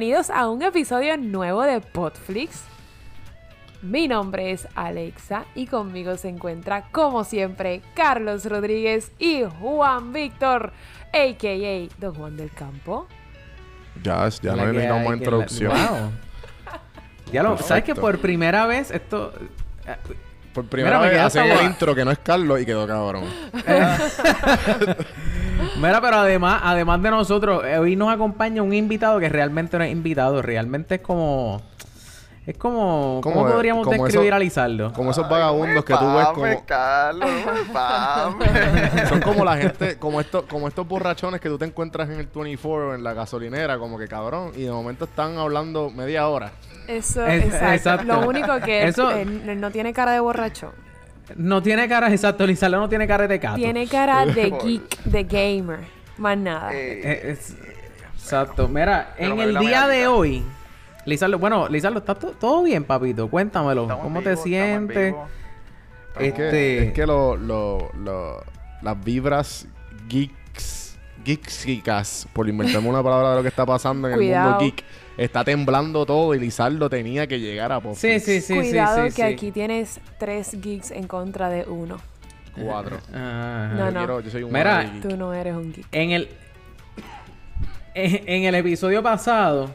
bienvenidos a un episodio nuevo de Podflix. Mi nombre es Alexa y conmigo se encuentra, como siempre, Carlos Rodríguez y Juan Víctor, a.k.a. Don Juan del Campo. Ya, ya no necesitamos hay que- introducción. Wow. Ya lo, ¿sabes que por primera vez esto... eh, Por primera Mira, vez hacen el intro que no es Carlos y quedó cabrón. Mira, pero además, además de nosotros, eh, hoy nos acompaña un invitado que realmente no es invitado, realmente es como... Es como... ¿Cómo, de- podríamos como describir eso- a Lizardo? Como esos vagabundos que tú ves como... Carlos. Son como la gente, como estos, como estos borrachones que tú te encuentras en el 24 o en la gasolinera, como que cabrón, y de momento están hablando media hora. Eso, Es- exacto. exacto. Lo único que Eso- él, él no tiene cara de borracho. No tiene cara, exacto, Lizardo no tiene cara de cato. Tiene cara de geek, de gamer. Más nada. Eh, Eh, es- exacto. Mira, en el día de hoy, Lizardo, bueno, Lizardo, ¿está to- todo bien, papito? Cuéntamelo. estamos ¿Cómo te sientes? vivos. Es que, Este- es que lo, lo, lo- las vibras geeks, geeksicas, por inventarme una palabra de lo que está pasando en el mundo geek, está temblando todo y Lizardo tenía que llegar a Pop Sí, sí, sí, Cuidado sí, sí, que sí. aquí tienes tres geeks en contra de uno. Cuatro. Ajá. No, Yo no. quiero- yo soy un Mira. Tú no eres un geek. En el en, en el episodio pasado,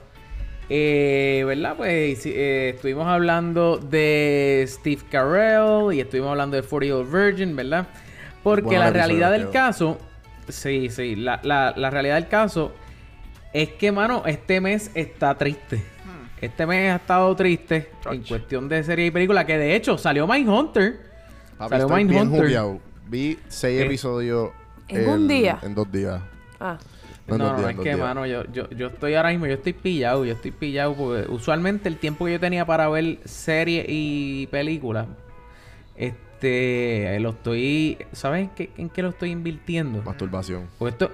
eh, ¿verdad? Pues eh, estuvimos hablando de Steve Carell y estuvimos hablando de 40 Year Old Virgin, ¿verdad? Porque Bueno, la episodio realidad del caso, sí, sí, la, la, la realidad del caso es que, mano, este mes está triste. Este mes ha estado triste en cuestión de serie y película, que de hecho salió Mindhunter. Papi, Salió Mindhunter. Vi seis Eh, episodios ¿En un día? En dos días. Ah, No, No, no, es que, días. mano, yo, yo, yo estoy ahora mismo, yo estoy pillado, yo estoy pillado porque usualmente el tiempo que yo tenía para ver series y películas, este, lo estoy, ¿sabes en qué, en qué lo estoy invirtiendo? Masturbación. Pues esto,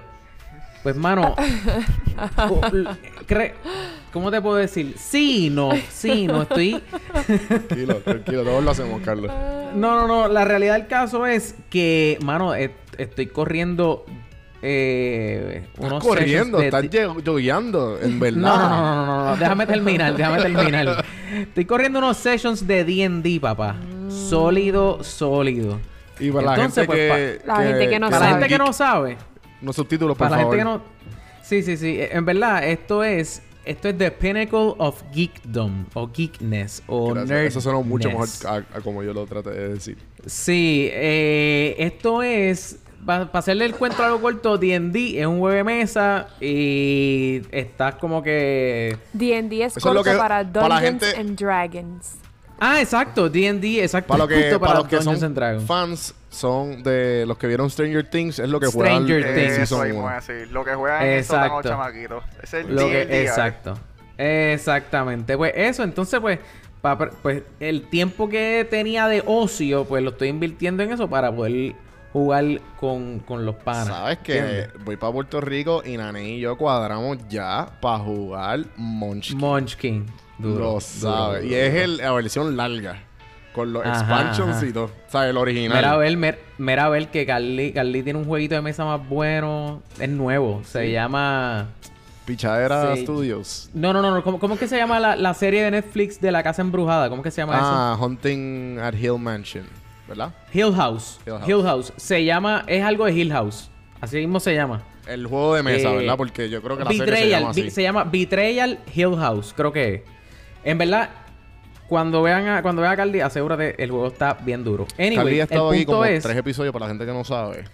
pues, mano, ¿cómo te puedo decir? Sí, no, sí, no, estoy... Tranquilo, tranquilo. Todos lo hacemos, Carlos. No, no, no. La realidad del caso es que, mano, et- estoy corriendo eh, Estás unos corriendo, sessions de- estás en verdad. No, no, no, no, no, no, déjame terminar, déjame terminar. Estoy corriendo unos sessions de D&D, papá. Sólido, sólido. Y para la Entonces, gente pues, que... pa- la gente que no Para la sabe. gente que no sabe, No subtítulos, por para la gente que no... Sí, sí, sí. En verdad, esto es... Esto es the pinnacle of geekdom, o geekness, o nerdness. Eso suena mucho mejor a, a como yo lo traté de decir. Sí, eh, esto es... Para hacerle el cuento algo corto, D&D es un juego de mesa y estás como que... D&D es Eso es lo corto que- para para la Dungeons gente- and Dragons. Ah, exacto, D&D, exacto. Para, lo que, justo para los que Dungeons son fans, son de los que vieron Stranger Things, es lo que juegan Stranger en Things. Eso mismo es. Lo que juegan Exacto. sótano chamaquitos. Ese es el Lo que- D&D, exacto. Exactamente. Pues eso, entonces, pues, pa- pues el tiempo que tenía de ocio, pues lo estoy invirtiendo en eso para poder jugar con, con los panas. ¿Sabes que ¿Entiendes? Voy para Puerto Rico y Nane y yo cuadramos ya para jugar Munchkin. Munchkin. Duro. Lo duro. Y es el- la versión larga. Con los Ajá, expansions ajá. y todo. O sea, el original. Mira a ver, mer- mira a ver que Carly, Carly tiene un jueguito de mesa más bueno. Es nuevo. Se llama... Pichadera Sí. Studios. No, no, no. no. ¿Cómo, cómo es que se llama la, la serie de Netflix de la casa embrujada? ¿Cómo es que se llama eso? Ah, Hunting at Hill Mansion. ¿Verdad? Hill House. Hill House. Hill House. Se llama... Es algo de Hill House. Así mismo se llama. El juego de mesa, Eh, ¿verdad? Porque yo creo que la serie se llama así. Se llama Betrayal Hill House, creo que es. En verdad, cuando vean a, cuando vean a Carly, asegúrate, el juego está bien duro. Anyway, Carly ha el estado aquí punto como es... tres episodios para la gente que no sabe.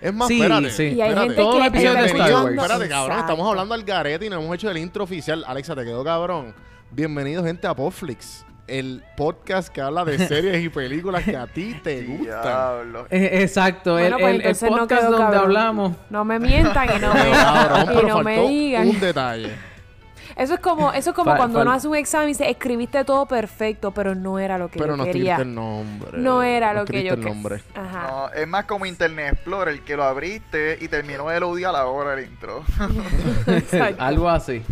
Es más, Sí, espérate. sí. Y hay espérate. gente Todos los que episodios de Star Wars. Espérate, cabrón. Exacto. Estamos hablando al garete y no hemos hecho el intro oficial. Alexa, te quedó cabrón. Bienvenido, gente, a Popflix. El podcast que habla de series y películas que a ti te gustan. Eh, exacto, Bueno, el, pues el- el entonces no podcast quedó donde cabrón. hablamos... No me mientan y no cabrón, me, y pero no me faltó digan. un detalle. Eso es como, eso es como cuando uno hace un examen y dice, escribiste todo perfecto, pero no era lo que Pero yo no quería. escribiste el nombre. No era No lo que escribiste yo el quería. nombre. Ajá. No, es más como Internet Explorer, que lo abriste y terminó de loadar a la hora del intro. Exacto. Algo así.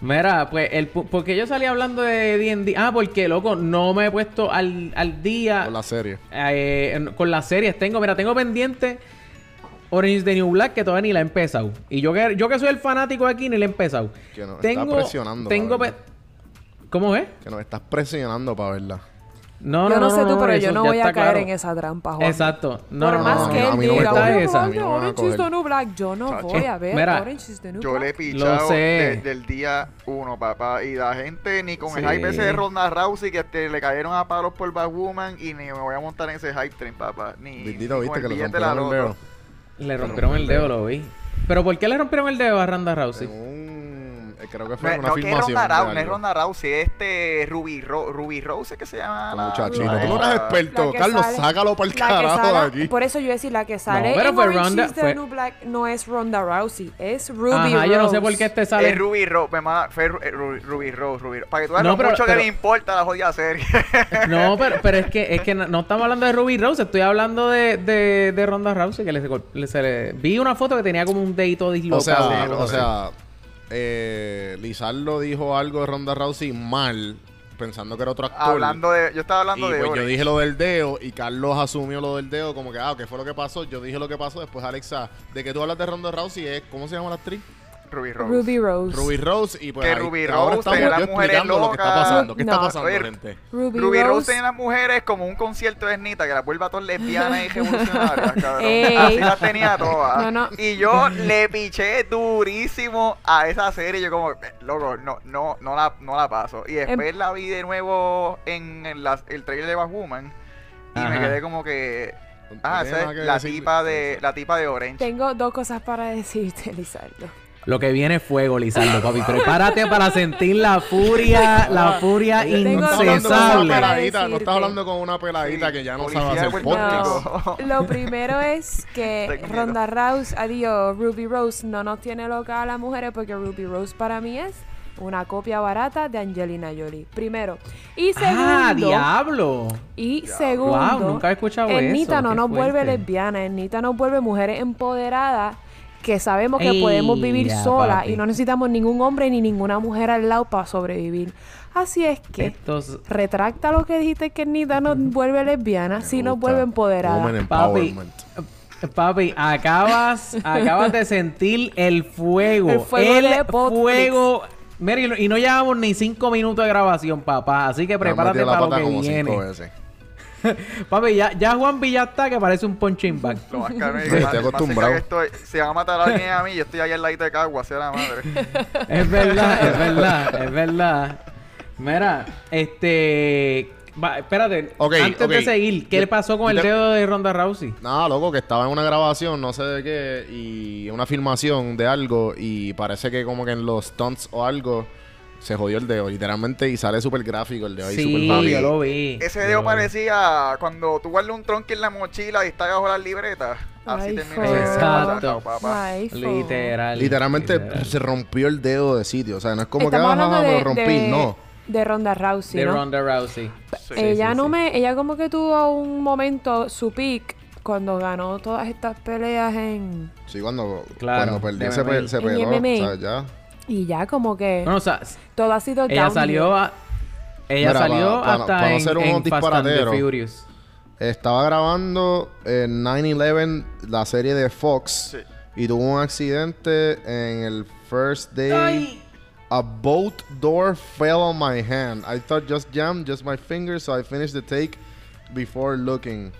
Mira, pues, el, pu- porque yo salí hablando de D&D. Ah, porque, loco, no me he puesto al, al día Con la serie. eh, en- con las series. Tengo, mira, tengo pendiente Orange is the New Black que todavía ni la he empezado. Y yo que, yo que soy el fanático de aquí ni la he empezado. Que nos tengo, está presionando. Tengo... pe-. ¿Cómo es? Que nos estás presionando para verla. No, yo no, no, sé tú, pero eso yo no voy a caer claro. en esa trampa, Juan. Exacto. No, Por no, más no, que no, él no diga, está coge. "Oye, esa. A Juan, mí no Orange is the. New Black. Yo no Chacho. voy a ver Mira, Orange is the New Yo Black. le he pichado desde el día uno, papá. Y la gente ni con el Sí. hype ese de Ronda Rousey que te, le cayeron a palos por Batwoman y ni me voy a montar en ese hype train, papá. Ni, Bendito, ni viste con que el billete de la el dedo. Le rompieron el dedo, lo vi. ¿Pero por qué le rompieron el dedo a Ronda Rousey? Eh, Creo que No, fue es- una no que es filmación. Ronda de Rousey, no es. Ronda Rousey, es este Ruby, Ro Ruby Rose que se llama. La- Muchachito, la- tú no eres experto. Carlos, sale- sácalo para el carajo de sale- aquí. Por eso yo decía, la que sale pero fue Ronda- fue- New Black no es Ronda Rousey, es Ruby Ajá, yo no sé Rose. por qué este sale. Es Ruby Rose, me manda- fue eh, Ruby, Ruby Rose, Ruby Rose. Para que tú veas No, pero- mucho pero- que le importa la jodida serie. No, pero, pero es que es que no, no estamos hablando de Ruby Rose, estoy hablando de, de, de Ronda Rousey, que le, le- se le- vi una foto que tenía como un dedito O dislocado. sea, una cosa o sea, eh, Lizardo dijo algo de Ronda Rousey mal, pensando que era otro actor. hablando de, yo estaba y hablando de pues yo dije lo del dedo y Carlos asumió lo del dedo como que, ah, ¿qué fue lo que pasó? Yo dije lo que pasó. Después Alexa, de que tú hablas de Ronda Rousey es, ¿cómo se llama la actriz? Ruby Rose. Ruby Rose. Ruby Rose y pues Que ahí- Ruby Rose tenía las mujeres está locas. pasando. ¿Qué está No. pasando, Oye, gente? Ruby, Ruby Rose Rose. tiene las mujeres como un concierto de Nita que las vuelve a todas lesbianas y revolucionarias, cabrón. Ey. Así las tenía todas. No, no. Y yo le piché durísimo a esa serie. Yo como, loco, no, no, no la, no la paso. Y después Em- la vi de nuevo en, en la- el trailer de Batwoman. Y Ajá. me quedé como que. Ah, esa es la decir. tipa de la tipa de Orange. Tengo dos cosas para decirte, Lizardo. Lo que viene es fuego, Lizardo, papi. Prepárate para sentir la furia, la furia Tengo No dos estás hablando con una cosas incesable. peladita, no estás hablando con una peladita Sí, que ya no policía sabe hacer podcast. Lo primero es que. Ronda Rouse, adiós, Ruby Rose no nos tiene loca a las mujeres porque Ruby Rose para mí es una copia barata de Angelina Jolie. Primero. Y segundo. ¡Ah, diablo! Y segundo. Wow, nunca he escuchado Ernita eso. no nos vuelve lesbianas, Ernita nos vuelve mujeres empoderadas que sabemos que Ey, podemos vivir ya, solas papi. y no necesitamos ningún hombre ni ninguna mujer al lado para sobrevivir. Así es que Estos... retracta lo que dijiste que Ernita nos vuelve lesbiana, si nos vuelve empoderada. Woman Papi, empowerment. papi, acabas, acabas de sentir el fuego. El fuego de Potflix. fuego. Mira, y no, llevamos ni cinco minutos de grabación, papá. Así que prepárate para lo que como cinco viene. veces. Papi, ya, ya Juan Villa está que parece un punching bag. Lo más cabrón es que estoy acostumbrado. que estoy- si van a matar a alguien a mí, yo estoy ahí al ladito de Cagua, sea la madre. Es verdad, es verdad, es verdad. Mira, este... va, espérate, antes de seguir, ¿qué le pasó con el dedo de Ronda Rousey? Nada, loco, que estaba en una grabación, no sé de qué, y una filmación de algo, y parece que como que en los stunts o algo se jodió el dedo, literalmente, y sale súper gráfico el dedo ahí, súper Sí, jodido. yo lo vi. Ese dedo parecía cuando tú guardas un tronco en la mochila y está bajo las libretas. Así termina Exacto. papá. Literal. Literalmente literal. se rompió el dedo de sitio, o sea, no es como Estamos que, ajá, me de, lo rompí, de- no. de Ronda Rousey, de ¿no? Ronda Rousey. Sí. ella sí, no sí. me, ella como que tuvo un momento, su peak, cuando ganó todas estas peleas en Sí, cuando, Claro, cuando perdió se, pe- peló, o sea, ya. Y ya como que No, o sea, todo ha sido ella downhill. salió a- Ella Mira, salió hasta pa no en, ser en Fast and. Furious. Estaba grabando en 9-11 la serie de Fox Sí. y tuvo un accidente en el first day. A boat door fell on my hand. I thought just jammed just my finger, so I finished the take before looking.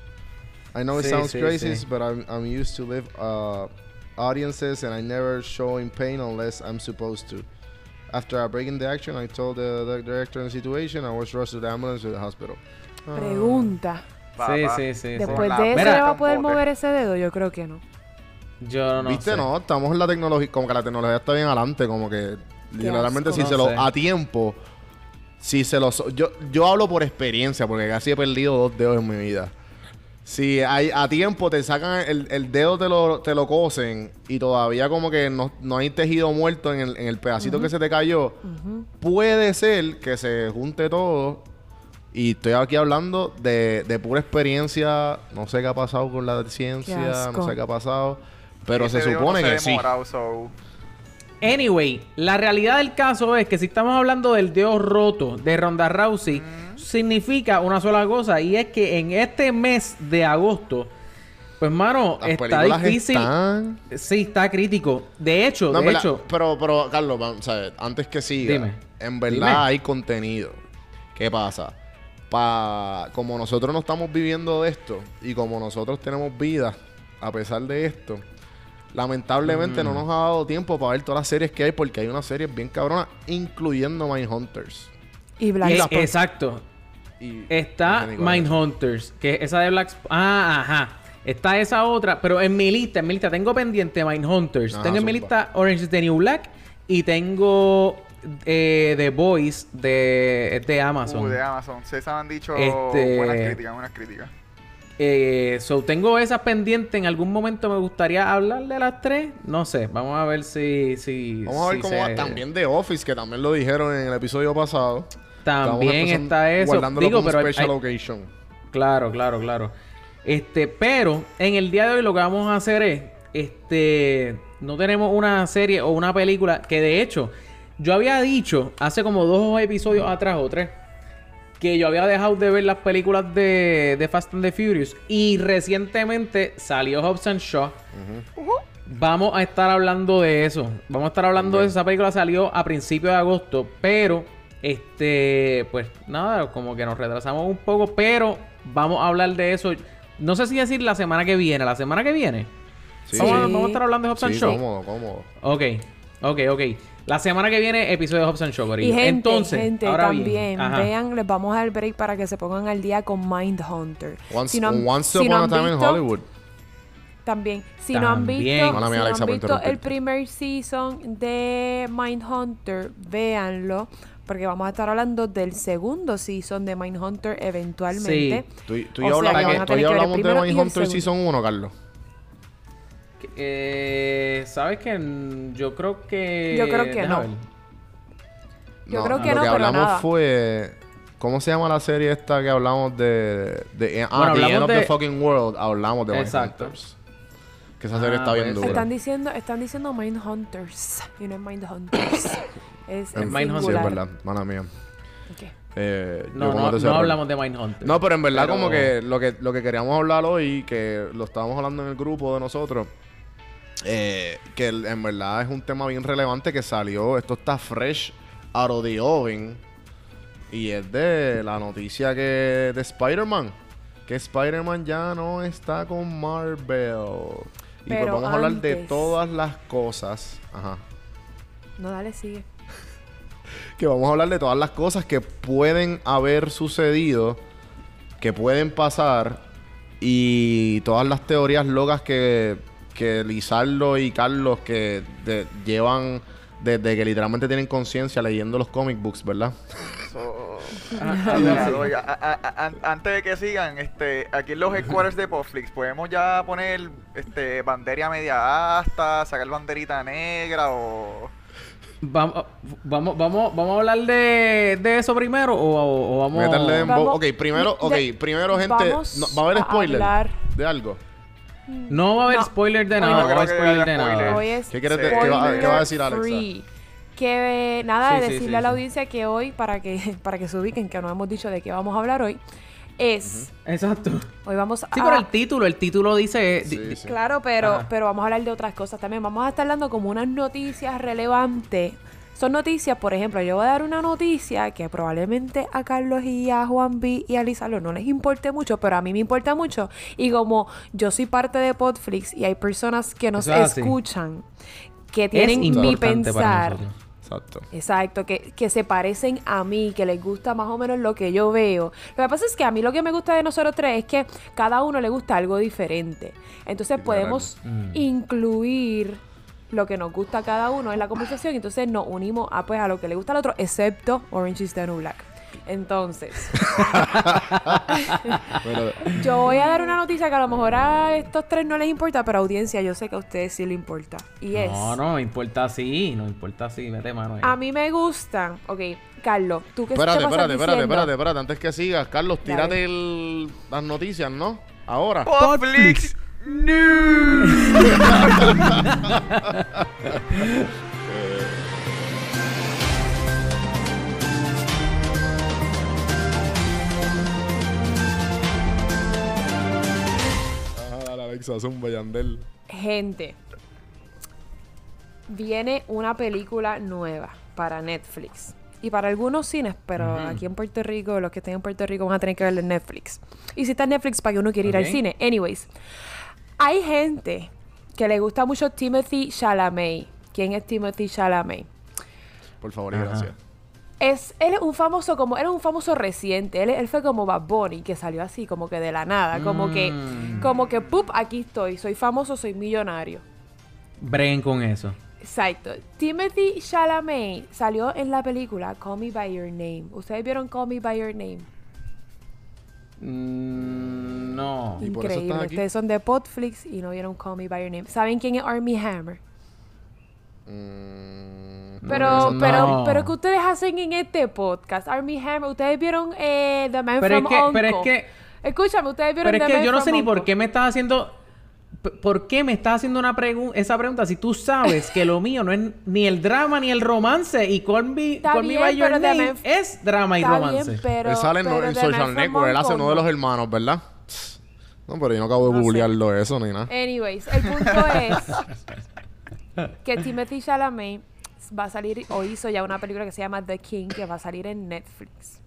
I know it Sí, sounds sí, crazy, sí. but I'm, I'm used to live uh, audiences and I never showing pain unless I'm supposed to. After I breaking the action, I told the, the director the situation. I was rushed to the ambulance to the hospital. Ah. Pregunta. Sí, sí, sí. sí. Después la de eso. ¿le va a poder mover ese dedo? Yo creo que no. Yo no ¿Viste? sé. No, estamos en la tecnología, como que la tecnología está bien adelante, como que literalmente si No se lo sé. a tiempo, si se lo yo yo hablo por experiencia porque casi he perdido dos dedos en mi vida. Si hay a tiempo te sacan el, el dedo te lo, te lo cosen y todavía como que no, no hay tejido muerto en el, en el pedacito que se te cayó, puede ser que se junte todo y estoy aquí hablando de, de pura experiencia, no sé qué ha pasado con la ciencia, no sé qué ha pasado, pero Ese se supone que sí. so- Anyway, la realidad del caso es que si estamos hablando del dedo roto de Ronda Rousey, significa una sola cosa y es que en este mes de agosto Pues, mano, Las está difícil. están... Sí, está crítico. De hecho, No, de verdad, hecho, pero, pero, Carlos, antes que siga, Dime. en verdad Dime. hay contenido. ¿Qué pasa? Pa, como nosotros no estamos viviendo de esto y como nosotros tenemos vida a pesar de esto, lamentablemente Mm. no nos ha dado tiempo para ver todas las series que hay porque hay unas series bien cabronas, incluyendo Mindhunters. Y Black eh, Spot. exacto. Y Está. Mindhunters, que es esa de Black Sp- Ah, ajá. Está esa otra, pero en mi lista, en mi lista tengo pendiente Mindhunters. Ajá, tengo en mi lista Orange is the New Black y tengo eh, The Voice de, de Amazon. Uh, de Amazon. Sí, se han dicho Este- buenas críticas, buenas críticas. Eh, so, tengo esas pendientes. En algún momento me gustaría hablar de las tres. No sé, vamos a ver si. si Vamos a ver si cómo se- va también The Office, que también lo dijeron en el episodio pasado. También está eso. Digo, pero special hay- occasion. Claro, claro, claro. Este, pero en el día de hoy lo que vamos a hacer es, este, no tenemos una serie o una película que de hecho yo había dicho hace como dos episodios atrás o tres que yo había dejado de ver las películas de, de Fast and the Furious y recientemente salió Hobbs and Shaw. Vamos a estar hablando de eso. Vamos a estar hablando de eso. Esa película salió a principios de agosto, pero este, pues nada, como que nos retrasamos un poco, pero vamos a hablar de eso. No sé si decir la semana que viene. La semana que viene. Sí. Vamos, a, Sí. vamos a estar hablando de Hobbs and Sí, Shaw. cómodo, cómodo. Ok, ok, ok. La semana que viene, episodio de Hobbs and Shaw, Y gente, Entonces, gente ahora también, bien, vean, les vamos a dar break para que se pongan al día con Mindhunter. Once, Si no han- once si no upon a time in visto- Hollywood. También, si no han visto, Mala si mía, no Alexa, han visto el primer season de Mindhunter, véanlo, porque vamos a estar hablando del segundo season de Mindhunter eventualmente. Tú, y- tú y O yo sea, hablamos, que tú y hablamos de Mindhunter. Season 1, Carlos. Eh, ¿Sabes que Yo creo que... Yo creo que no. ver. Yo creo que lo no, que pero hablamos nada. fue... ¿Cómo se llama la serie esta que hablamos de... de ah, Bueno, The End hablamos of de- the Fucking World. Hablamos de Exacto. Mindhunters. Que esa serie Ah, está bien pues, dura. Están diciendo, están diciendo Mindhunters y no es Mindhunters. es Es en Mindhunter. Sí, es verdad. Mala mía. Eh, No, no, hablamos de Mindhunter. No, pero en verdad Pero- como que lo, que lo que queríamos hablar hoy, que lo estábamos hablando en el grupo de nosotros, eh, que en verdad es un tema bien relevante que salió, esto está fresh out of the oven, y es de la noticia que de Spider-Man, que Spider-Man ya no está con Marvel. Y pues vamos a hablar de todas las cosas. Ajá. No, dale, sigue. que vamos a hablar de todas las cosas que pueden haber sucedido, que pueden pasar y todas las teorías locas que, que Lizardo y Carlos que de- llevan desde que literalmente tienen conciencia leyendo los comic books, ¿verdad? So, Ah, a a- a- a- antes de que sigan, este, aquí en los headquarters de Popflix, podemos ya poner este bandera media asta, sacar banderita negra o Vamos, vamos, vamos, vamos a hablar de, de eso primero o, o- o vamos. Métanle en Vamos- bo- Ok, primero, ok, de- primero, gente, vamos no- ¿va a haber a spoiler hablar- de algo? No va a haber No. spoiler de nada. no No va a haber spoiler de nada. Hoy es ¿Qué quieres va, qué va a decir Alexa? free. Que nada, Sí, de sí, decirle sí, a la sí. audiencia que hoy, para que, para que se ubiquen, que no hemos dicho de qué vamos a hablar hoy, es, Exacto. hoy vamos a... Sí, pero el título, el título dice. Sí, di- sí. Claro, pero, Ajá. pero vamos a hablar de otras cosas también. Vamos a estar dando como unas noticias relevantes. Son noticias, por ejemplo, yo voy a dar una noticia que probablemente a Carlos y a Juan B y a Lizardo no les importe mucho, pero a mí me importa mucho. Y como yo soy parte de Podflix y hay personas que nos escuchan, que es tienen mi pensar. Exacto. Exacto, que, que se parecen a mí, que les gusta más o menos lo que yo veo. Lo que pasa es que a mí lo que me gusta de nosotros tres es que cada uno le gusta algo diferente. Entonces podemos Mm. incluir lo que nos gusta a cada uno en la conversación. y Entonces nos unimos a, pues, a lo que le gusta al otro, excepto Orange is the New Black. Entonces, yo voy a dar una noticia que a lo mejor a estos tres no les importa, pero a audiencia yo sé que a ustedes sí les importa. Y es... No, no, importa así, no importa así, mete mano ahí. A mí me gustan. Ok, Carlos, tú que espérate, espérate, espérate, espérate, espérate, antes que sigas, Carlos, tírate el- las noticias, ¿no? Ahora. Popflix Ajá, dale, Alexa, zumba, Yandel. Gente, viene una película nueva para Netflix. Y para algunos cines, pero aquí en Puerto Rico, los que estén en Puerto Rico van a tener que verlo en Netflix. Y si está en Netflix, para que uno quiera ir al cine. Anyways, hay gente que le gusta mucho Timothy Chalamet. ¿Quién es Timothy Chalamet? Por favor y Ajá. gracias. Es, él es un famoso como, él es un famoso reciente. Él, él fue como Bad Bunny, que salió así, como que de la nada. Como que, Mm. como que, pup, aquí estoy. Soy famoso, soy millonario. Breguen con eso. Exacto. Timothy Chalamet salió en la película Call Me By Your Name. ¿Ustedes vieron Call Me By Your Name? Mm, no. Y por eso Increíble. aquí. Ustedes son de Podflix y no vieron Call Me By Your Name. ¿Saben quién es Army Hammer? Mm, Pero, no. pero, pero, ¿qué ustedes hacen en este podcast? Army Hammer, ¿ustedes vieron eh, The Man Pero es from que- Uncle? pero es que- Escúchame, ¿ustedes vieron Pero es que Man yo no sé ni por qué me estás haciendo. ¿Por qué me estás haciendo una pregun- esa pregunta si tú sabes que lo mío no es ni el drama ni el romance y Call Me, Call Me bien, by Your Name es drama y romance? bien, pero... él sale en, pero Social Network. Él hace uno de los no. hermanos, ¿verdad? No, pero yo no acabo de No sé. googlearlo eso ni nada. Anyways, el punto es que Timothy Chalamet va a salir o hizo ya una película que se llama The King que va a salir en Netflix.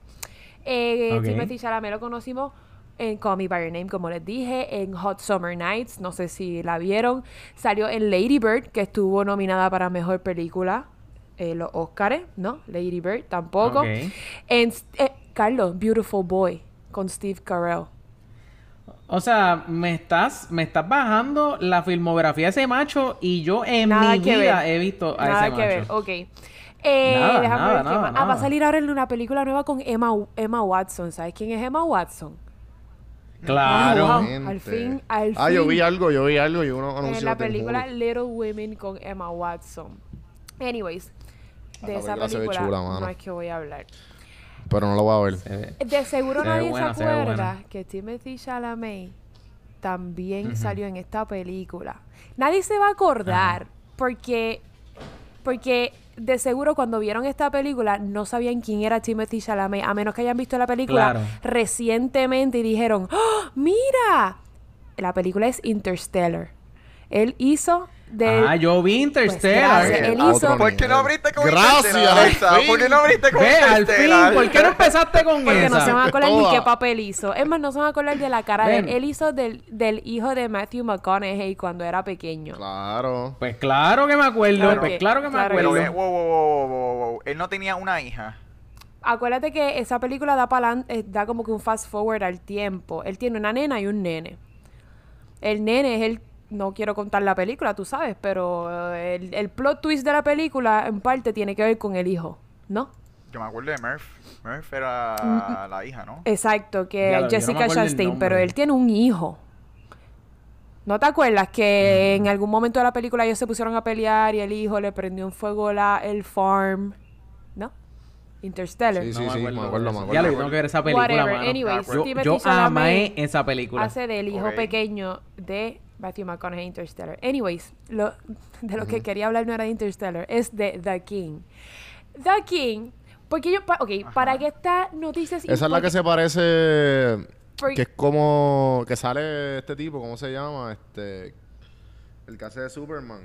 Eh. Timothy Chalamet lo conocimos en Call Me By Your Name, como les dije, en Hot Summer Nights, no sé si la vieron. Salió en Lady Bird, que estuvo nominada para Mejor Película. eh, los Oscars, ¿no? Lady Bird tampoco. En, eh, Carlos, Beautiful Boy, con Steve Carell. O sea, me estás, me estás bajando la filmografía de ese macho y yo en Nada mi vida ver. he visto a Nada ese que macho. ver, ok. Eh, Nada, déjame nada, ver qué nada, más. Ah, va a salir ahora en una película nueva con Emma, Emma Watson. ¿Sabes quién es Emma Watson? Claro. Ah, wow. Al fin, al Ah, yo fin. vi algo, yo vi algo y uno anunció En la de película. Little Women con Emma Watson. Anyways, de Ah, la esa película chula, no es que voy a hablar. Pero no lo voy a ver. De seguro Se nadie buena, se acuerda que Timothy Chalamet también salió en esta película. Nadie se va a acordar porque porque de seguro cuando vieron esta película no sabían quién era Timothy Chalamet, a menos que hayan visto la película Claro. recientemente y dijeron, ¡Oh, mira, la película es Interstellar. Él hizo de Ah, yo vi Interstellar. gracias, él hizo- ¿Por qué no abriste con Gracias, Interstellar. ¿Por qué no abriste con Ve, al fin, Interstellar? ¿por qué no empezaste con Porque esa? no se van a acordar ni Toda. qué papel hizo. Es más, no se van a acordar de la cara de él. Ven. Él hizo del, del hijo de Matthew McConaughey cuando era pequeño. Claro. Pues claro que me acuerdo, Claro pues que- claro que me claro que acuerdo. Pero, eh, wow, wow, wow, wow, wow. Él no tenía una hija. Acuérdate que esa película da, palan- eh, da como que un fast forward al tiempo. Él tiene una nena y un nene. El nene es el... No quiero contar la película, tú sabes, pero eh, el, el plot twist de la película en parte tiene que ver con el hijo, ¿no? Yo me acuerdo de Murph. Murph era Mm, la hija, ¿no? Exacto, que no Jessica el Chastain, pero él tiene un hijo. ¿No te acuerdas que en algún momento de la película ellos se pusieron a pelear y el hijo le prendió en fuego la, el farm? ¿No? Interstellar. Sí, No sí, sí, me acuerdo, me acuerdo. Ya lo tengo que ver esa película, Whatever. mano. Anyways, Yo- Yo amé esa película. hace del hijo pequeño de Matthew McConaughey Interstellar. Anyways, lo, de lo que quería hablar no era de Interstellar, es de The King. The King, porque yo, pa- ok, para que esta noticia es Esa es la que se parece. Porque- Que es como. Que sale este tipo, ¿cómo se llama? Este. El que hace de Superman.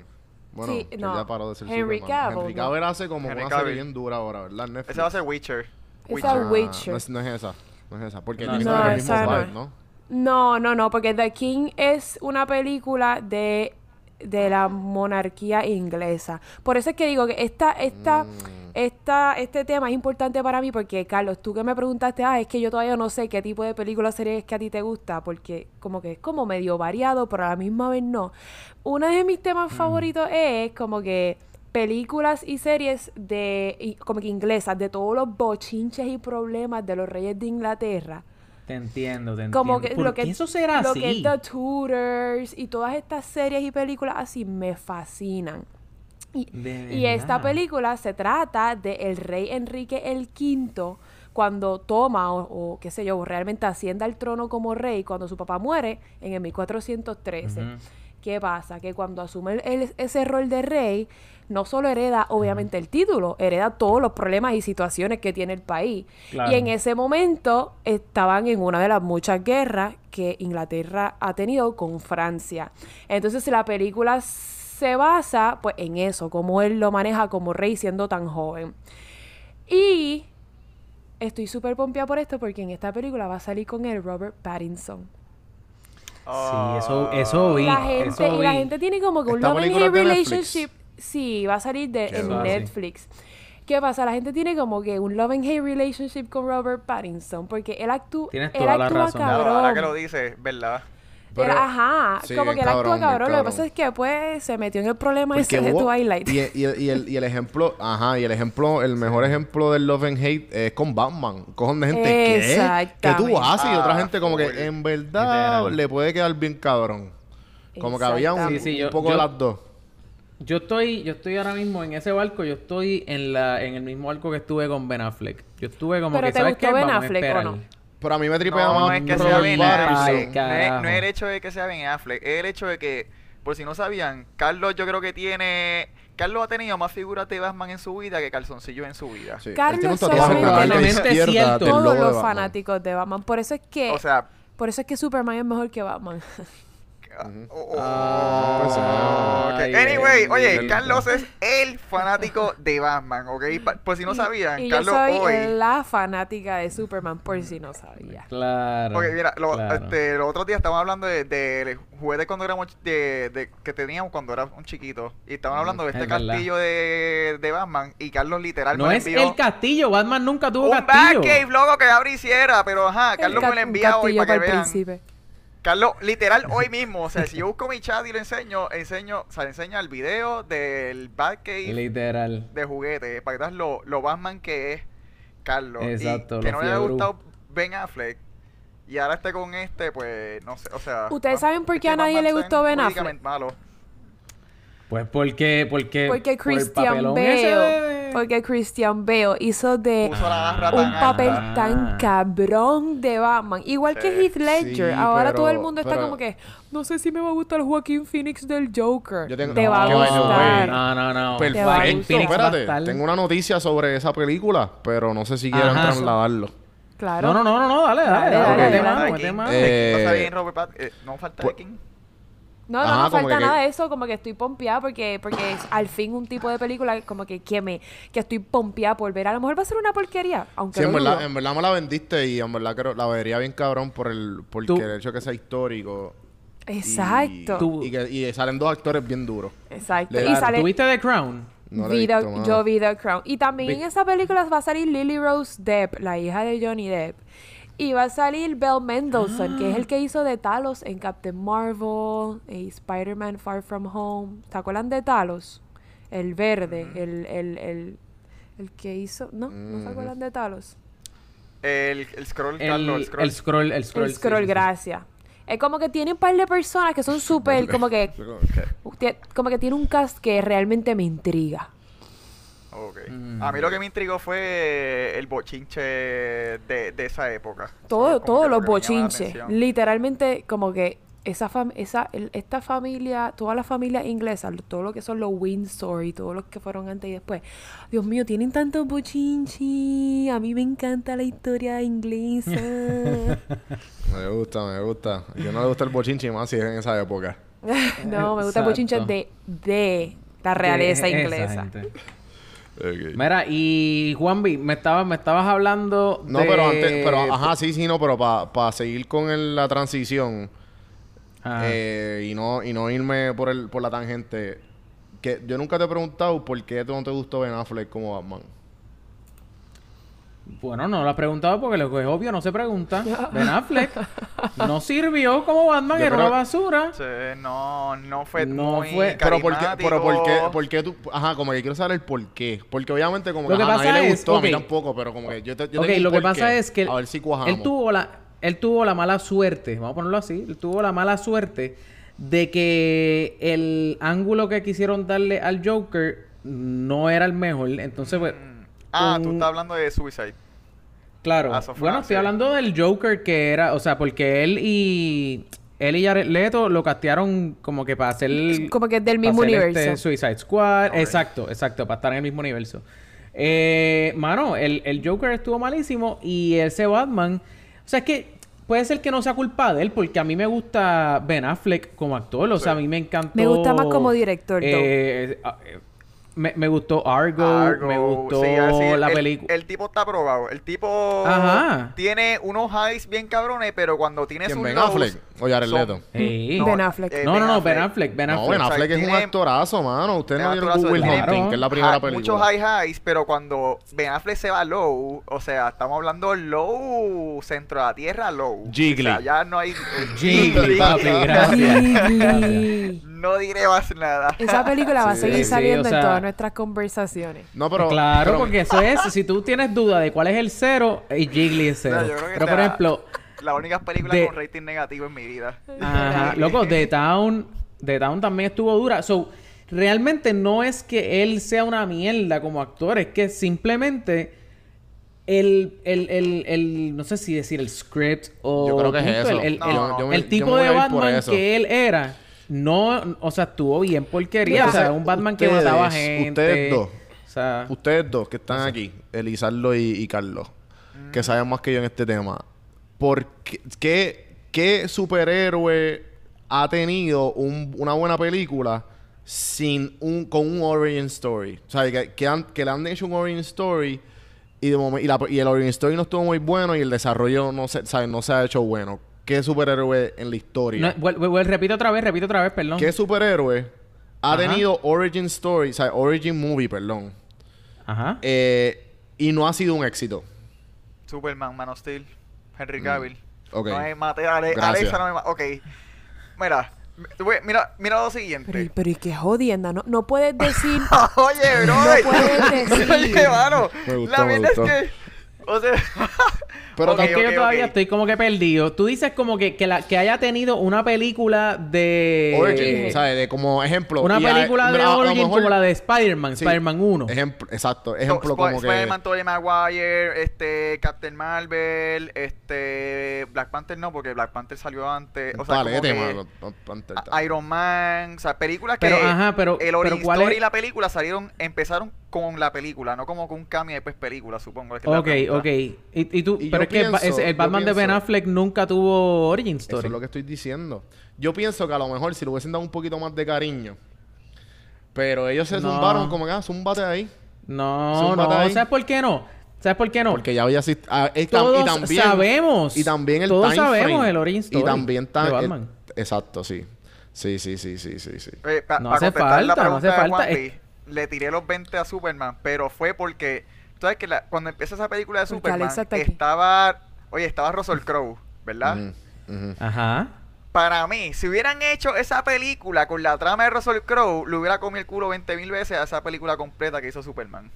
Bueno, Sí, no. ya paró de ser Henry Superman. Cavill, Henry no. Cavill hace como Henry una serie bien dura ahora, ¿verdad? Netflix. Ese va a ser Witcher. Esa Ah, Witcher. No es, no es esa. No es esa. Porque No, tiene no, el esa mismo no vibe, es. ¿no? No, no, no, porque The King es una película de, de la monarquía inglesa. Por eso es que digo que esta, esta, Mm. esta, este tema es importante para mí porque, Carlos, tú que me preguntaste, ah, es que yo todavía no sé qué tipo de película serie es que a ti te gusta, porque como que es como medio variado, pero a la misma vez no. Uno de mis temas favoritos es como que películas y series de y- como que inglesas de todos los bochinches y problemas de los reyes de Inglaterra Te entiendo, te entiendo. como que ¿Por lo qué que eso será lo así? que es The Tudors y todas estas series y películas así me fascinan y, esta película se trata de el rey Enrique el V cuando toma o, o, qué sé yo realmente asciende al trono como rey cuando su papá muere en el 1413 Ujú. ¿Qué pasa? Que cuando asume el- ese rol de rey, no solo hereda obviamente el título, hereda todos los problemas y situaciones que tiene el país. Claro. Y en ese momento estaban en una de las muchas guerras que Inglaterra ha tenido con Francia. Entonces la película se basa pues en eso, cómo él lo maneja como rey siendo tan joven. Y estoy súper pompeada por esto porque en esta película va a salir con él Robert Pattinson. Sí, eso, eso vi. la gente, eso y la vi. gente tiene como que un ¿Esta love and hate Netflix? Sí, va a salir de, en bueno. Netflix. ¿Qué pasa? La gente tiene como que un love and hate relationship con Robert Pattinson porque él, actúa Tienes él toda la actúa razón. Claro, cabrón. ahora que lo dices, ¿verdad? Pero- Él- ajá, Sí, como que él actúa cabrón. Lo que pasa es que pues se metió en el problema Porque ese de Twilight. Y, y- y el, y el ejemplo, ajá, y el ejemplo, el mejor ejemplo del Love and Hate es con Batman. Cojon de gente. ¿Qué Exactamente. tú haces? Y otra Ah, gente como que en verdad Literal. le puede quedar bien cabrón. Como que había un, Exactamente. Sí, sí, yo- un poco yo- de las dos. Yo estoy, yo estoy ahora mismo en ese barco, yo estoy en la, en el mismo barco que estuve con Ben Affleck. Yo estuve como ¿Pero que, te ¿sabes gustó qué? Ben Vamos a Affleck o esperar. no? Pero a mí me tripea No, más es que Robert sea Ben Pattinson. Affleck. No es, carajo. no es el hecho de que sea Ben Affleck, es el hecho de que, por si no sabían, Carlos yo creo que tiene... Carlos ha tenido más figuras de Batman en su vida que calzoncillo en su vida. Sí, él Carlos tiene un tatuaje en la solamente- parte Probablemente izquierda cierto. del logo Todos de los Batman. fanáticos de Batman. Por eso es que, O sea... por eso es que Superman es mejor que Batman. oh, Ah, oh, pues, ay, Anyway, oye, Carlos es el fanático de Batman, ¿ok? Por si no sabían, y yo Carlos soy hoy... la fanática de Superman, por si no sabía. Claro. Ok, mira, lo- claro. este, los otros días estábamos hablando de, de juguetes cuando éramos de, de- que teníamos cuando era un chiquito. Y estaban hablando de es este castillo de, de Batman. Y Carlos literal No me es envió el castillo, Batman nunca tuvo un castillo. Batcave, loco, que abra y cierra. Pero ajá, Carlos El me lo un envía hoy castillo para que el vean. príncipe. Carlos, literal, hoy mismo. O sea, si yo busco mi chat y lo enseño, enseño, o sea, le enseña el video del Batcave Literal. de juguete. Para que veas lo, lo Batman que es Carlos. Exacto, y que no le haya gustado Ben Affleck. Y ahora esté con este, pues, no sé, o sea... ¿Ustedes saben por es qué a nadie Batman le gustó Ben políticamente malo. Pues porque, porque, Porque por el Christian ese Bale, de- porque Christian Bale hizo de un papel alta. tan cabrón de Batman. Igual que. Heath Ledger. Sí, Ahora pero- todo el mundo está pero- como que, no sé si me va a gustar Joaquín Phoenix del Joker. Yo tengo- Te no, va a gustar. No, no, no. A Espérate, tengo una noticia sobre esa película, pero no sé si quieren Ajá. trasladarlo. Claro. No, no, no, no, no, dale, dale, Dale, dale, dale, dale. Eh, eh, no falta de pues- King. No, no, Ajá, no falta que- nada de eso, como que estoy pompeada porque, porque es al fin un tipo de película como que, que me, que estoy pompeada por ver. A lo mejor va a ser una porquería, aunque Sí, en verdad, en verdad me la vendiste y en verdad creo, la vería bien cabrón por el, porque Tú- el hecho que sea histórico. Exacto. Tú- Y, que, y salen dos actores bien duros. Exacto. Y sale ¿Tuviste The Crown? No vi visto, yo vi The Crown. Y también Vi- en esa película va a salir Lily Rose Depp, la hija de Johnny Depp. Y va a salir Belle Mendelsohn, que es el que hizo de Talos en Captain Marvel, y Spider-Man Far From Home. ¿Se acuerdan de Talos? El verde, el, el, el, el que hizo... ¿No? ¿No se acuerdan de Talos? El, el scroll, El, Carlos, el scroll. el scroll, el scroll. El sí, scroll, sí, sí. gracias. Es como que tiene un par de personas que son súper, como que... Como que tiene un cast que realmente me intriga. Ok. Mm. A mí lo que me intrigó fue el bochinche de, de esa época. Todo, todos los lo bochinches. Literalmente, como que esa fam- esa, el- esta familia, toda la familia inglesa, todo lo que son los Windsor y todos los que fueron antes y después. Dios mío, tienen tantos bochinches. A mí me encanta la historia inglesa. Me gusta, me gusta. Yo no le gusta el bochinche más si es en esa época. no, me gusta el bochinche de, de la realeza De esa inglesa. Mira, y Juanvi, me estabas, me estabas hablando No, de... pero antes, pero ajá, sí, sí, no, pero para seguir con el- la transición eh, y no y no irme por el por la tangente, que yo nunca te he preguntado por qué no te gustó Ben Affleck como Batman. Bueno, no lo has preguntado porque lo que es obvio no se pregunta. Ben Affleck no sirvió como Batman, era una basura. Sí, no, no fue No muy fue- Pero por qué, pero por qué, por qué tú, ajá, como que quiero saber el por qué. Porque obviamente como Lo que que ajá, a nadie le es- gustó, a mí tampoco, pero como que yo te yo ok, tengo un lo que pasa qué. es que a ver si cuajamos. él tuvo la él tuvo la mala suerte, vamos a ponerlo así, él tuvo la mala suerte de que el ángulo que quisieron darle al Joker no era el mejor, entonces pues Ah, tú un- estás hablando de Suicide. Claro. Ah, bueno, estoy hablando del Joker que era, o sea, porque él y él y Jared Leto lo castearon como que para hacer... Como que es del mismo hacer universo. este Suicide Squad. Exacto, exacto. Para estar en el mismo universo. Eh, mano, el, el Joker estuvo malísimo y ese Batman... O sea, es que puede ser que no sea culpa de él porque a mí me gusta Ben Affleck como actor. O sea, a mí me encantó... Me gusta más como director, eh, me, me gustó Argo, Argo, me gustó sí, así, la el- película. El, tipo está probado. El tipo Ajá. tiene unos highs bien cabrones, pero cuando tiene ¿Quién, sus lows Affleck o Jared son- Leto? Sí. Ben Affleck. eh, no, no, no, Ben Affleck, Ben No, Affleck. Ben o sea, Affleck es un actorazo, mano. Ustedes no Ben Will tiene Hunting, que es la primera high- película. Muchos high highs, pero cuando Ben Affleck se va low, o sea, estamos hablando low, centro de la tierra, low. Jiggly. O sea, ya no hay... Jiggly, papi, gracias. Jiggly. No diré más nada. Esa película va a seguir sí, saliendo o sea- en todas nuestras conversaciones. No, pero... claro, pero- porque eso es, si tú tienes duda de cuál es el cero, y Jiggly es cero. No, Pero por ejemplo, La única película De- con rating negativo en mi vida. ajá, loco, The Town, The Town también estuvo dura. So, realmente no es que él sea una mierda como actor, es que simplemente el, el, el, el no sé si decir el script o Yo creo que es eso. el, No, yo- me- yo tipo de Batman que él era no, o sea, estuvo bien porquería, Mira, o sea, un Batman que mataba gente. ustedes dos. O sea, Ustedes dos que están aquí, Elizardo y, y Carlos, que saben más que yo en este tema, ¿por qué, qué, qué superhéroe ha tenido un- una buena película sin un, con un origin story? O sea, que, que, han- que le han hecho un origin story y, de momen- y, la- y el origin story no estuvo muy bueno y el desarrollo no se, ¿sabes? no se ha hecho bueno. ¿Qué superhéroe en la historia? no, vuel- vuel- repito otra vez, repito otra vez, perdón. ¿Qué superhéroe ha Ajá. tenido origin story, o sea, origin movie, perdón? Ajá. Eh, y no ha sido un éxito. Superman, Man of Steel, Henry Cavill. Mm, ok. No me mate, Ale- Gracias. Alexa no me mate. Ok. Mira, mira, mira lo siguiente. Pero, pero y qué jodienda, no, no puedes decir. Oye, bro. No puedes decir. Oye, mano. Me gustó, la verdad es que. O sea. Pero Ok, es que yo todavía estoy como que perdido. Tú dices como que, que, la, que haya tenido una película de... Origin, ¿sabes? De como ejemplo. Una a- película de a- Origin mejor- como la de Spider-Man, Sí. Spider-Man 1. Ejemplo, exacto. To- Ejemplo Sp- como que... Spider-Man, Tobey Maguire, este, Captain Marvel, este, Black Panther no, porque Black Panther salió antes. O sea, Palete, como que mano. No, Panther, a- Iron Man, o sea, películas que Pero, ajá, pero- el pero origin ¿cuál story es? y la película salieron, empezaron con la película, no como con un cambio y después película, supongo. es que Ok, ok. Y, y tú, Y pero es que el Batman de Ben Affleck nunca tuvo Origin Eso Story. es lo que estoy diciendo. Yo pienso que a lo mejor si le hubiesen dado un poquito más de cariño. Pero ellos se No. zumbaron como que, ah, zúmbate ahí. No, Zúmbate no. ahí. ¿Sabes por qué no? ¿Sabes por qué no? Porque ya había asist- ah, Todos y también, sabemos. Y también el Todos time sabemos frame. el origin story Y también ta- de el- Batman. exacto, sí. Sí, sí, sí, sí, sí, sí. Eh, pa- No pa hace contestar la falta, no hace pregunta de falta. Le tiré los 20 a Superman, pero fue porque, tú sabes que la- cuando empieza esa película de Porque Superman, estaba, oye, estaba Russell Crowe, ¿verdad? Ajá. Para mí, si hubieran hecho esa película con la trama de Russell Crowe, le hubiera comido el culo 20 mil veces a esa película completa que hizo Superman.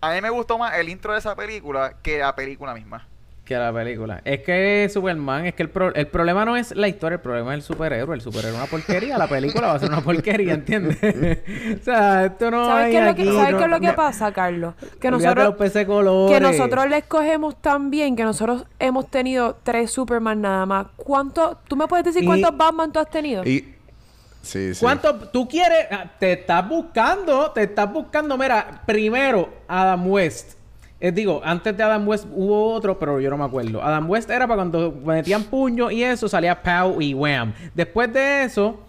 A mí me gustó más el intro de esa película que la película misma. Que la película. Es que Superman, es que el, pro- el problema no es la historia, el problema es el superhéroe. El superhéroe es una porquería, la película va a ser una porquería, ¿entiendes? o sea, esto no ¿Sabes qué es lo que, ¿sabes no- qué es lo que no- pasa, Carlos? Que nosotros, los peces colores. que nosotros le escogemos tan bien que nosotros hemos tenido tres Superman nada más. ¿Cuánto, ¿Tú me puedes decir Y- cuántos Batman tú has tenido? Y... Sí, sí. ¿Cuánto tú quieres? Ah, Te estás buscando, te estás buscando. Mira, primero, Adam West. Eh, digo, antes de Adam West hubo otro, pero yo no me acuerdo. Adam West era para cuando metían puño y eso, salía Pow y Wham. Después de eso,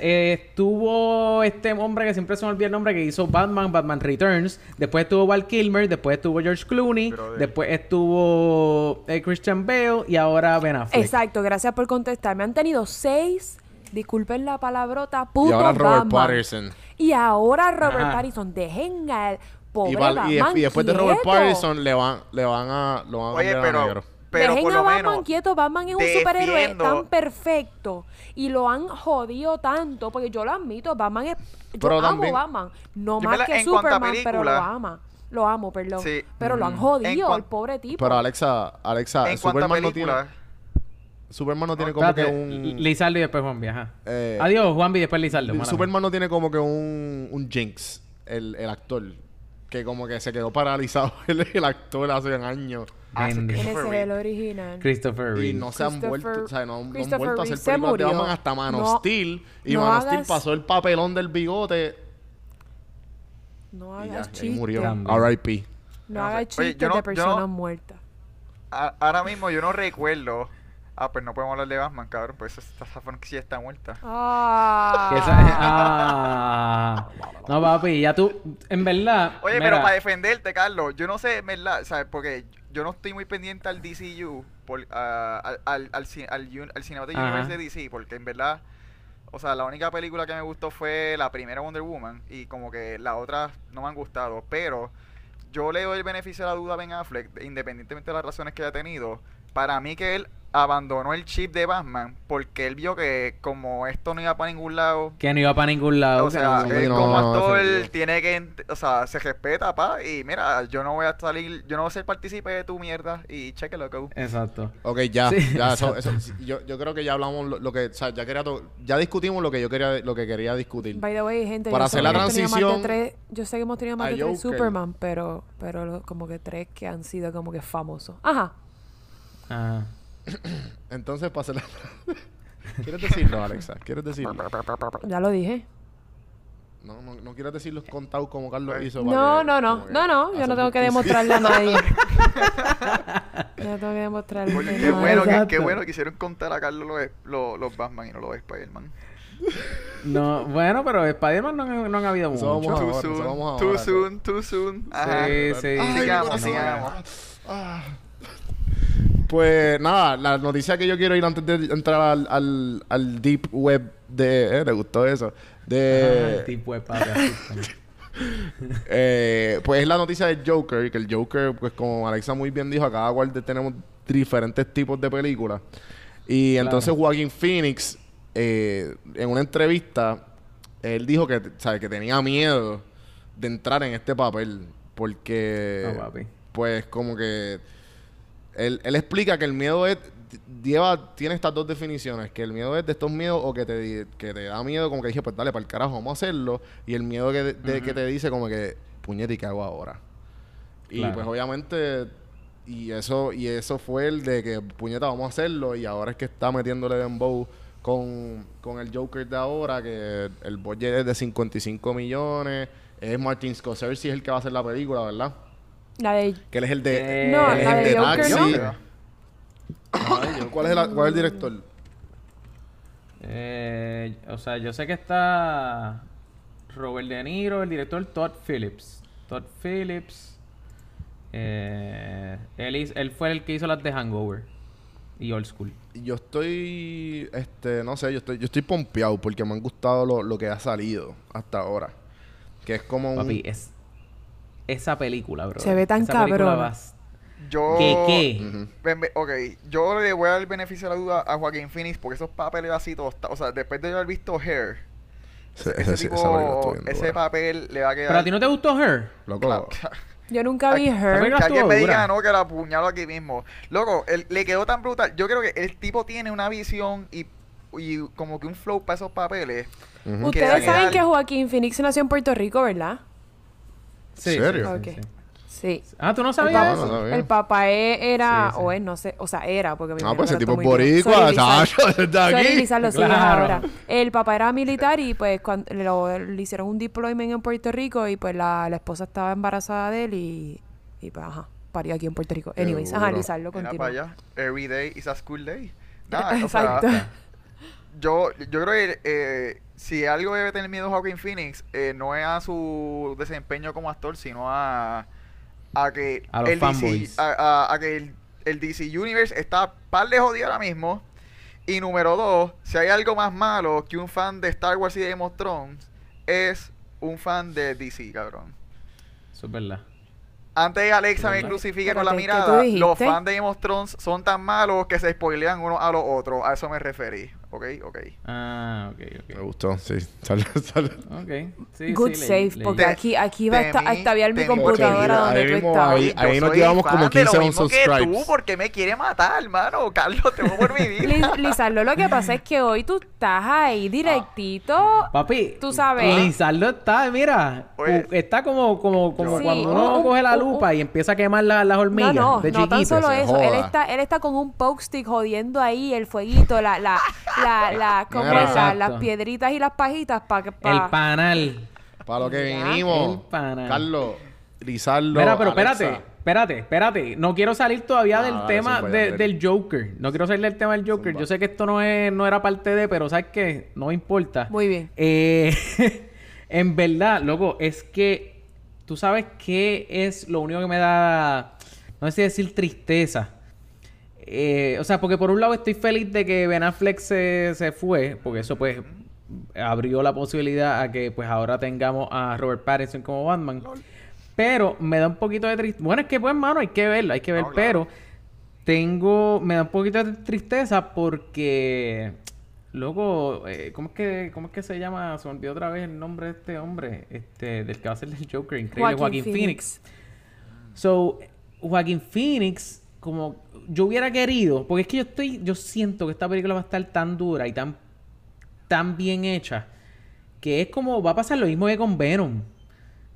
eh, estuvo este hombre que siempre se me olvida el nombre, que hizo Batman, Batman Returns. Después estuvo Val Kilmer, después estuvo George Clooney, Brother. después estuvo eh, Christian Bale y ahora Ben Affleck. Exacto, gracias por contestarme. Han tenido seis, disculpen la palabrota, Y putos ahora Robert Batman. Pattinson. Y ahora Robert Ajá. Pattinson. Dejen al pobre Y, val- y- Batman y después de Robert. Pattinson le van, le van a, lo van a Oye, a pero, negro. pero Dejen por a lo Batman menos... quieto. Batman es un superhéroe defiendo- tan perfecto. Y lo han jodido tanto. Porque yo lo admito, Batman es... Yo Pero amo también- Batman. No más la- que a Superman, pero lo ama. Lo amo, perdón. Sí. Pero lo han Mm. jodido, cuan- el pobre tipo. Pero Alexa, Alexa, a Superman no tiene... Superman no tiene como que un... Lizardo y después Juanvi, ajá. Eh, Adiós, Juanvi, y después Lizardo. Superman no tiene como que un, un jinx, el, el actor. Que como que se quedó paralizado el, el actor hace años. Ah, sí, Bendito. Ese Christopher es el original. Christopher Y Reeve. no se han vuelto, o sea, no, no han vuelto a hacer se películas de. Batman hasta Man of No- Steel. Y no Man of Steel pasó el papelón del bigote No y hagas y ahí chistes. murió. R.I.P. No No hagas chistes de personas no- muertas. A- ahora mismo yo no recuerdo. Ah, pues no podemos hablar de Batman, cabrón. Pues esa, esa franquicia está muerta. Ah. Esa- ah. No, papi, ya tú, en verdad. Oye, mira, pero para defenderte, Carlos, yo no sé, en ¿verdad? ¿Sabes? Porque yo no estoy muy pendiente al DCU, por, al, al, al, al, al Cinematic Ajá. Universe de DC, porque en verdad, o sea, la única película que me gustó fue la primera Wonder Woman, y como que las otras no me han gustado, pero yo le doy el beneficio de la duda a Ben Affleck, independientemente de las razones que haya tenido, para mí que él abandonó el chip de Batman porque él vio que como esto no iba para ningún lado, Que no iba para ningún lado. o sea, no- él no, como no, actor definitivo. tiene que, o sea, se respeta, pa, y mira, yo no voy a salir, yo no voy a ser partícipe de tu mierda y chequelo, que Exacto. Ok, ya, Sí, ya, eso, exacto. eso- yo, yo creo que ya hablamos lo, lo que, o sea, ya quería, to- ya discutimos lo que yo quería, lo que quería discutir. By the way, gente, Para yo sé hacer la que hemos tenido más de transición tres- yo sé que hemos tenido más de tres. Superman, pero, pero lo- como que tres que han sido como que famosos. Ajá. Ajá. Entonces, para la... ¿Quieres decirlo, Alexa? ¿Quieres decirlo? Ya lo dije. No, no, no quieres decirlo contado como Carlos hizo. No, no, no. No, no. Yo no tengo que demostrarle a nadie. yo no tengo que demostrarle Oye, a qué nadie. bueno, qué bueno que hicieron contar a Carlos los, los, los Batman y no los Spider-Man. No, bueno, pero Spider-Man no, han- no han habido mucho. vamos Too ahora, soon, vamos too soon, too soon. Ajá. Sí, sí. Ay, Sigamos, sigamos. Ah. Pues nada, la noticia que yo quiero ir antes de entrar al, al, al deep web de... Eh, ¿Le gustó eso? De... Ah, tipo de papi, así. Eh, pues es la noticia del Joker, que el Joker, pues como Alexa muy bien dijo, a cada cual tenemos diferentes tipos de películas. Y Claro. entonces Joaquin Phoenix, eh, en una entrevista, él dijo que, ¿sabe? que tenía miedo de entrar en este papel. Porque, papi. pues como que... Él, él explica que el miedo es... Lleva, tiene estas dos definiciones, que el miedo es de estos miedos o que te, que te da miedo, como que dije, pues dale, para el carajo, vamos a hacerlo. Y el miedo que, de- que te dice como que, puñete, ¿y qué hago ahora? Y pues obviamente, y eso, y eso fue el de que, puñeta, vamos a hacerlo. Y ahora es que está metiéndole dembow con, con el Joker de ahora, que el budget es de 55 millones. Es Martin Scorsese, es el que va a hacer la película, ¿verdad? La de... Que él es el de, Eh, No, él es la el de de Joker, Taxi. ¿no? ¿Cuál, es el, ¿Cuál es el director? Eh, o sea, yo sé que está Robert De Niro, el director Todd Phillips. Todd Phillips. Eh, él, hiz- él fue el que hizo las de Hangover y Old School. Yo estoy, este, no sé, yo estoy, yo estoy pompeado porque me han gustado lo, lo que ha salido hasta ahora. Que es como un... Papi, es esa película, bro. Se ve tan Esa va- Yo... ¿Qué, qué? Ven, ven, ok, yo le voy a dar el beneficio de la duda a Joaquín Phoenix porque esos papeles así todos, o sea, después de haber visto Hair, Ese, tipo, papel le va a quedar... Pero a ti no te gustó Her. Loco, Yo nunca vi Her. Que alguien me diga no que la apuñalo aquí mismo. Loco, él- le quedó tan brutal. Yo creo que el tipo tiene una visión y, y como que un flow para esos papeles. Ustedes saben quedar- que Joaquín Phoenix nació en Puerto Rico, ¿verdad? Sí, ¿Serio? sí, sí, sí. Sí. Ah, ¿tú no El sabías papá, no eso? sabía. el papá e- era, Sí, sí. o es, no sé, o sea, era, porque mi Ah, pues ese tipo es boricua, Sorry, Lizardo. Sacho, está Sorry, aquí. Lizardo, sigues Claro. ahora. El papá era militar y pues cuando lo- le hicieron un deployment en Puerto Rico y pues la, la esposa estaba embarazada de él y, y pues ajá, parió aquí en Puerto Rico. Anyways, ajá. Lizardo, continúa. para allá. Every day is a school day. Nada, o sea, Exacto. yo, yo creo que eh, si algo debe tener miedo Joaquin Phoenix, eh, no es a su desempeño como actor, sino a, a que A los el fanboys. DC, a, a- a que el, el DC Universe está par de jodido ahora mismo. Y número dos, si hay algo más malo que un fan de Star Wars y de Game of Thrones, es un fan de DC, cabrón. Eso es verdad. Antes de Alexa me crucifique con la Espérate, ¿qué tú mirada, los fans de Game of Thrones son tan malos que se spoilean unos a los otros. A eso me referí. Ok, ok. Ah, ok, Me ok. gustó, sí. Sale, sale. Ok. Sí, Good sí, save, leí- porque leí. aquí, aquí va a estaviar mi computadora donde ahí tú mismo, estabas. ahí- Yo nos llevamos como de 15 lo mismo que unsubscribes. tú, porque me quiere matar, hermano. Carlos, te voy por mi vida. Liz- Lizardo, lo que pasa es que hoy tú estás ahí directito. Papi, Tú sabes. Lizardo está, mira, Oye. está como, como, como Sí, cuando un- uno un- coge la un- lupa y empieza a quemar la- las No, hormigas no, de no tan solo eso. Él está, él está con un poke stick jodiendo ahí el fueguito, la, la, la, la, ¿cómo Mira. es? La- las piedritas y las pajitas para que pa- El panal. Para lo que vinimos. El pana. Carlos, Lizardo. Mira, pero Alexa. espérate, espérate, espérate. No quiero salir todavía Ah, del dale, tema zumba, de- dale. del Joker. No quiero salir del tema del Joker. Zumba. Yo sé que esto no es, no era parte de, pero ¿sabes qué? No me importa. Muy bien. Eh, en verdad, loco, es que tú sabes qué es lo único que me da, no sé si decir tristeza. Eh, o sea, porque por un lado estoy feliz de que Ben Affleck se, se fue, porque eso pues abrió la posibilidad a que pues ahora tengamos a Robert Pattinson como Batman. Pero me da un poquito de tristeza. Bueno, es que pues, mano, hay que verlo, hay que ver, No, claro. pero tengo, me da un poquito de tristeza porque, loco, eh, ¿cómo es que, cómo es que se llama? Se me olvidó otra vez el nombre de este hombre, este, del que va a ser el Joker, increíble, Joaquín, Phoenix. So, Joaquín Phoenix, como yo hubiera querido, porque es que yo estoy, yo siento que esta película va a estar tan dura y tan, tan bien hecha, que es como, va a pasar lo mismo que con Venom.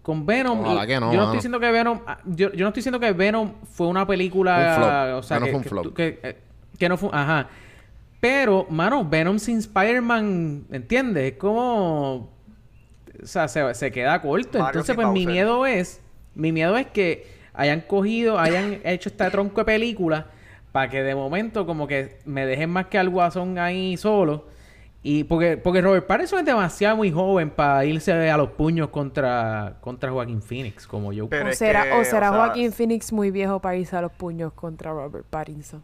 Con Venom, Ojalá que no, yo no estoy diciendo que Venom, ah, yo, yo no estoy diciendo que Venom fue una película, Un o sea, Venom que, fue un flop. tú- que, eh, que no fue, ajá. Pero, mano, Venom sin Spider-Man, ¿entiendes? Es como, o sea, se, se queda corto. Mario Entonces, pues mi miedo es, mi miedo es que hayan cogido, hayan hecho este tronco de película para que de momento como que me dejen más que al guasón ahí solo. Y porque, porque Robert Pattinson es demasiado muy joven para irse a los puños contra, contra Joaquín Phoenix, como yo. Pero O será, que, o será o sea, Joaquín Phoenix muy viejo para irse a los puños contra Robert Pattinson.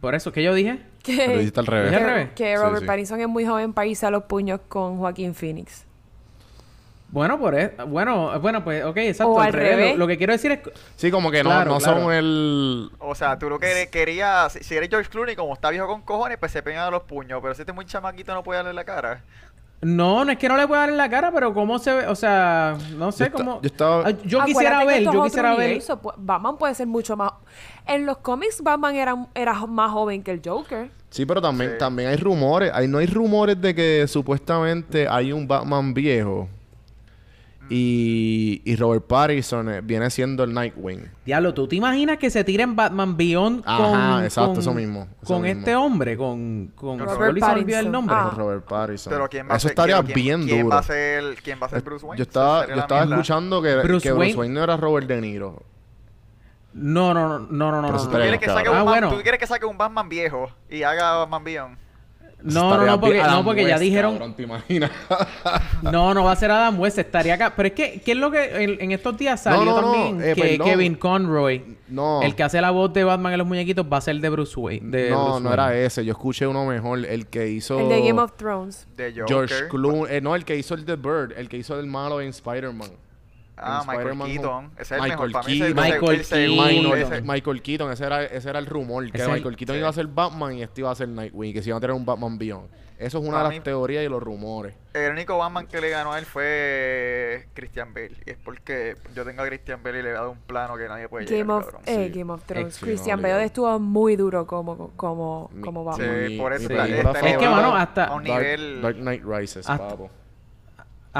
Por eso, ¿qué yo dije? Que, al ¿Dije revés. al que- revés? que Sí, Robert sí. Pattinson es muy joven para irse a los puños con Joaquín Phoenix. Bueno, por eso, bueno, bueno, pues, ok, exacto. O al revés. revés. Lo, lo que quiero decir es... Sí, como que no, Claro, no claro. son el. O sea, tú lo que querías, si, eres George Clooney, como está viejo con cojones, pues se pegan a los puños. Pero si este es muy chamaquito, no puede darle la cara. No, no es que no le pueda dar en la cara, pero cómo se ve, o sea, no sé Yo cómo... yo estaba- Ah, yo quisiera ver, esto yo quisiera ver... Batman puede ser mucho más... En los cómics Batman era, era más joven que el Joker. Sí, pero también, Sí. también hay rumores. Hay, no hay rumores de que supuestamente hay un Batman viejo. Y, y Robert Pattinson eh, viene siendo el Nightwing. Diablo, ¿tú te imaginas que se tiren Batman Beyond Ajá, con... exacto, con- eso mismo, eso con mismo. este hombre, con... con Robert olvidó el Pattinson. nombre. Ah. Robert Pattinson. Pero ¿quién va a Eso ser, estaría quién- bien quién duro. Va a ser, ¿Quién va a ser Bruce Wayne? Yo estaba, yo estaba escuchando que, Bruce que Bruce Wayne- Wayne no era Robert De Niro. No, no, no, no, no, no. Pero no, eso no. ¿Tú estaría quieres, que saque Ah, un Bat- bueno. ¿Tú quieres que saque un Batman viejo y haga Batman Beyond? Eso No, no, no, porque, no, ya dijeron... cabrón, ¿te imaginas? No, no va a ser Adam West, estaría acá. Pero es que, ¿qué es lo que en, en estos días salió No, no, no, también? eh, que perdón. Kevin Conroy, no. el que hace la voz de Batman en los muñequitos, va a ser de Bruce Wayne. De no, Bruce no Wayne. era ese. Yo escuché uno mejor. El que hizo... El de Game of Thrones. De Joker. George Clooney. eh, no, el que hizo el The Bird. El que hizo el malo en Spider-Man. Ah, Michael Keaton. Ese es el Michael mejor. Para mí Keaton. Michael el segundo, Keaton. Michael, Keaton, ese era, ese era el rumor. Que Ese- Michael Keaton sí. iba a ser Batman y este iba a ser Nightwing. Que se iba a tener un Batman Beyond. Eso es una Para de mí- las teorías y los rumores. El único Batman que le ganó a él fue Christian Bale. Y es porque yo tengo a Christian Bale y le he dado un plano que nadie puede Game llegar, of, eh, Sí. Game of Thrones. Sí, Christian Bale estuvo muy duro como, como, como Sí, Batman. Mi- por eso está Es que, mano, hasta- a un Dark, nivel... Dark Knight Rises, Hasta- papo.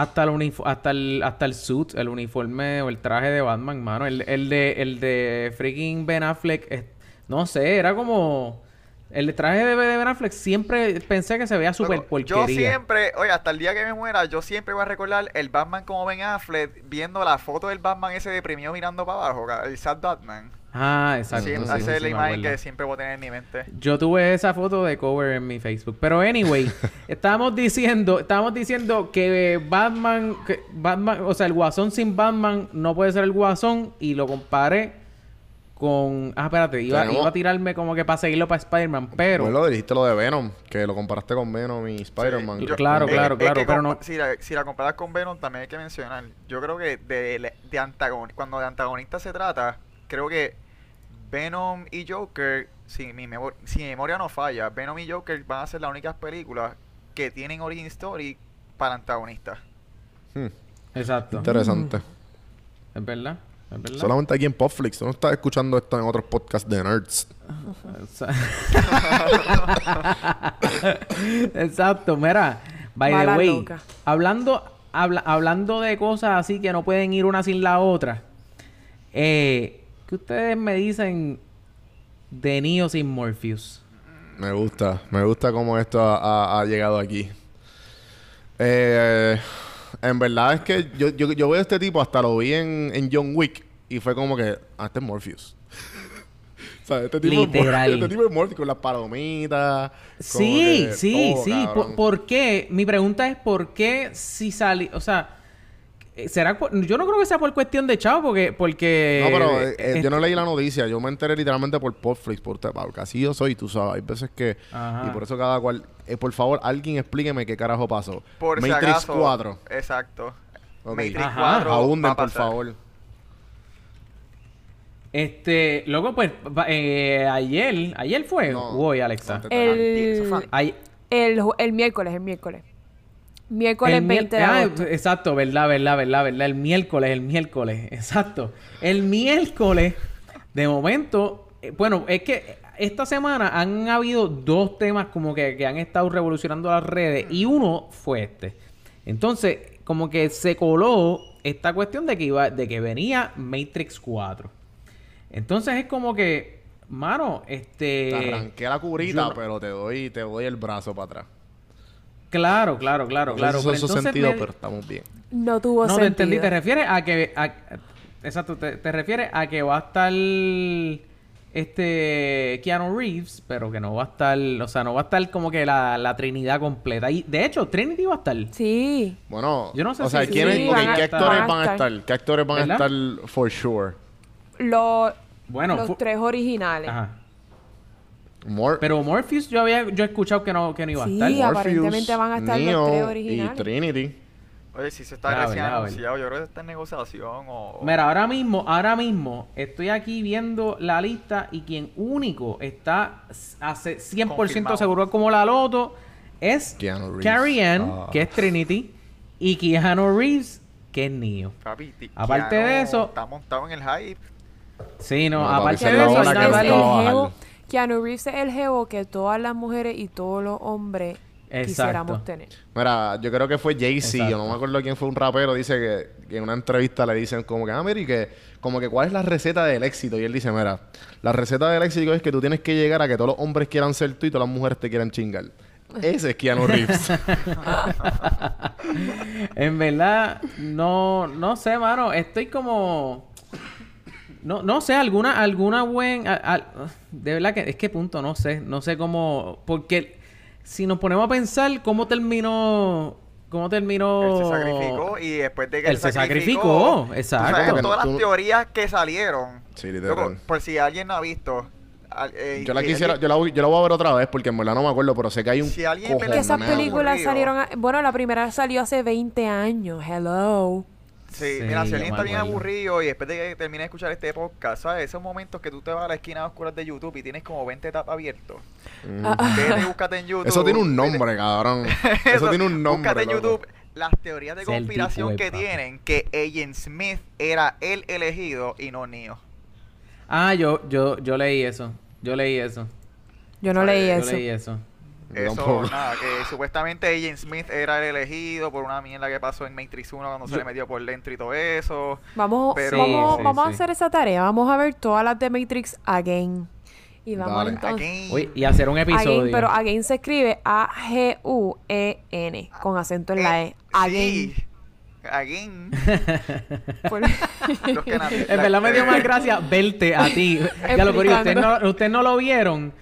Hasta el, hasta el hasta el suit, el uniforme o el traje de Batman, mano. El, el de el de freaking Ben Affleck, es- no sé, era como el traje de, Ben Affleck siempre pensé que se veía súper porquería. Yo siempre, oye, hasta el día que me muera, yo siempre voy a recordar el Batman como Ben Affleck viendo la foto del Batman ese deprimido mirando para abajo, el Sad Batman. Ah, exacto. Sí, sí, esa sí, es sí, la imagen que siempre voy a tener en mi mente. Yo tuve esa foto de cover en mi Facebook. Pero anyway, estábamos diciendo, estábamos diciendo que Batman, que Batman, o sea, el Guasón sin Batman no puede ser el Guasón y lo comparé con, ah, espérate, iba, Tenemos- iba a tirarme como que para seguirlo para Spider-Man, pero Bueno, dijiste lo de Venom, que lo comparaste con Venom y Spider-Man. Sí, Yo- Claro, claro, claro, que pero no- Si la, si la comparas con Venom, también hay que mencionar. Yo creo que de, de, de antagon- cuando de antagonista se trata, creo que Venom y Joker, si mi, memor- si mi memoria no falla, Venom y Joker van a ser las únicas películas que tienen origin story para antagonistas. Hmm, Exacto. interesante. Es verdad. Es verdad. Solamente aquí en Popflix. Tú no estás escuchando esto en otros podcasts de nerds. Exa- Exacto, mira, by Mala the way, loca. hablando, habla- hablando de cosas así que no pueden ir una sin la otra, eh, ¿qué ustedes me dicen de Neo sin Morpheus? Me gusta. Me gusta cómo esto ha, ha- ha llegado aquí. Eh, en verdad es que yo, yo, yo veo a este tipo, hasta lo vi en, en John Wick. Y fue como que, ah, este es Morpheus. o sea, este tipo, Es, Literal. Mor- este tipo es Morpheus con las palomitas. Sí, que sí, sí. ¿Por, por qué? Mi pregunta es ¿por qué si salió, o sea, será por- yo no creo que sea por cuestión de chavo porque porque No, pero eh, eh, eh, yo no leí la noticia. Yo me enteré literalmente por Popflix, por porque así yo soy, tú sabes. Hay veces que... Ajá. Y por eso cada cual... eh, por favor, alguien explíqueme qué carajo pasó. Por si Matrix acaso. 4. Exacto. Ok. Matrix Ajá. 4 va Abunden, por favor. Este, luego pues eh, ayer, ayer fue No. hoy, Alexa. No, El, el, el miércoles, el miércoles. Miércoles el mier- 20 de ah, agosto. exacto, verdad, verdad, verdad, verdad. El miércoles, el miércoles, exacto. El miércoles, de momento, eh, bueno, es que esta semana han habido dos temas como que, que han estado revolucionando las redes y uno fue este. Entonces, como que se coló esta cuestión de que iba, de que venía Matrix 4. Entonces es como que, mano, este. Te arranqué la curita, yo pero te doy, te doy el brazo para atrás. Claro, claro, claro, No claro. eso entonces sentido, me- pero estamos bien. No tuvo No sentido. entendí, te refieres a que. a- exacto, te, te refieres a que va a estar. Este. Keanu Reeves, pero que no va a estar. O sea, no va a estar como que la, la Trinidad completa. Y de hecho, Trinity va a estar. Sí. Bueno, Yo no sé o sea, si- ¿quiénes, sí, ok, van a- ¿qué actores van a estar. estar? ¿Qué actores van a estar for sure? Los, Bueno, los tres originales. Ajá. Mor Pero Morpheus, yo había yo he escuchado que no, que no iba a Sí, estar. a- aparentemente van a estar los Neo tres y originales. Trinity. Oye, si se está anunciado, yo creo que está en negociación o... Mira, ahora mismo, ahora mismo estoy aquí viendo la lista y quien único está hace 100% Confirmado. seguro como la loto es. Carrie Ann, Ah. que es Trinity, y Keanu Reeves, que es Neo. Papi, Aparte Keanu de eso- Está montado en el hype. Sí, no, No, aparte de eso, hay una Keanu Reeves es el jevo que todas las mujeres y todos los hombres quisiéramos tener. Mira, yo creo que fue Jay-Z, yo no me acuerdo quién fue un rapero, dice que, que en una entrevista le dicen como que, ah, mira, y que, como que cuál es la receta del éxito. Y él dice, mira, la receta del éxito es que tú tienes que llegar a que todos los hombres quieran ser tú y todas las mujeres te quieran chingar. Ese es Keanu Reeves. en verdad, no, no sé, mano. Estoy como. No, no sé, alguna, alguna buen. a- a- de verdad que es que punto, no sé. No sé cómo. Porque si nos ponemos a pensar cómo terminó. ¿Cómo terminó? Él se sacrificó y después de que Él se sacrificó, exacto. Sabes, todas las teorías que salieron. Sí, literal. Por si alguien no ha visto. eh, yo la quisiera, yo la, voy- yo la voy a ver otra vez porque en verdad no me acuerdo, pero sé que hay un Si alguien que esas películas salieron... a- Bueno, la primera salió hace 20 años. Hello. Sí, Sí, mira, si yo alguien está bien aburrido y después de que termine de escuchar este podcast, ¿sabes? Esos momentos que tú te vas a la esquina oscura de YouTube y tienes como 20 tabs abiertos. Mm. Vete y búscate en YouTube. Eso tiene un nombre, cabrón. Eso, tiene un nombre. Búscate en loco. YouTube las teorías de conspiración que tienen que Agent Smith era el elegido y no Neo. Ah, yo, yo, yo leí eso. Yo leí eso. Yo no leí Yo eso. leí eso. Eso, tampoco. nada, que supuestamente Agent Smith era el elegido por una mierda que pasó en Matrix 1 cuando se le metió por dentro y todo eso. Vamos, Pero- vamos, Sí, sí, vamos a hacer esa tarea. Vamos a ver todas las de Matrix again. Y vamos Dale. entonces... Again. Y hacer un episodio. Again, pero again se escribe A-G-U-E-N con acento en la E. Again. Sí. Again. Por- Los que na- En verdad me dio más gracia verte a ti. Ya lo ustedes no, ustedes no lo vieron.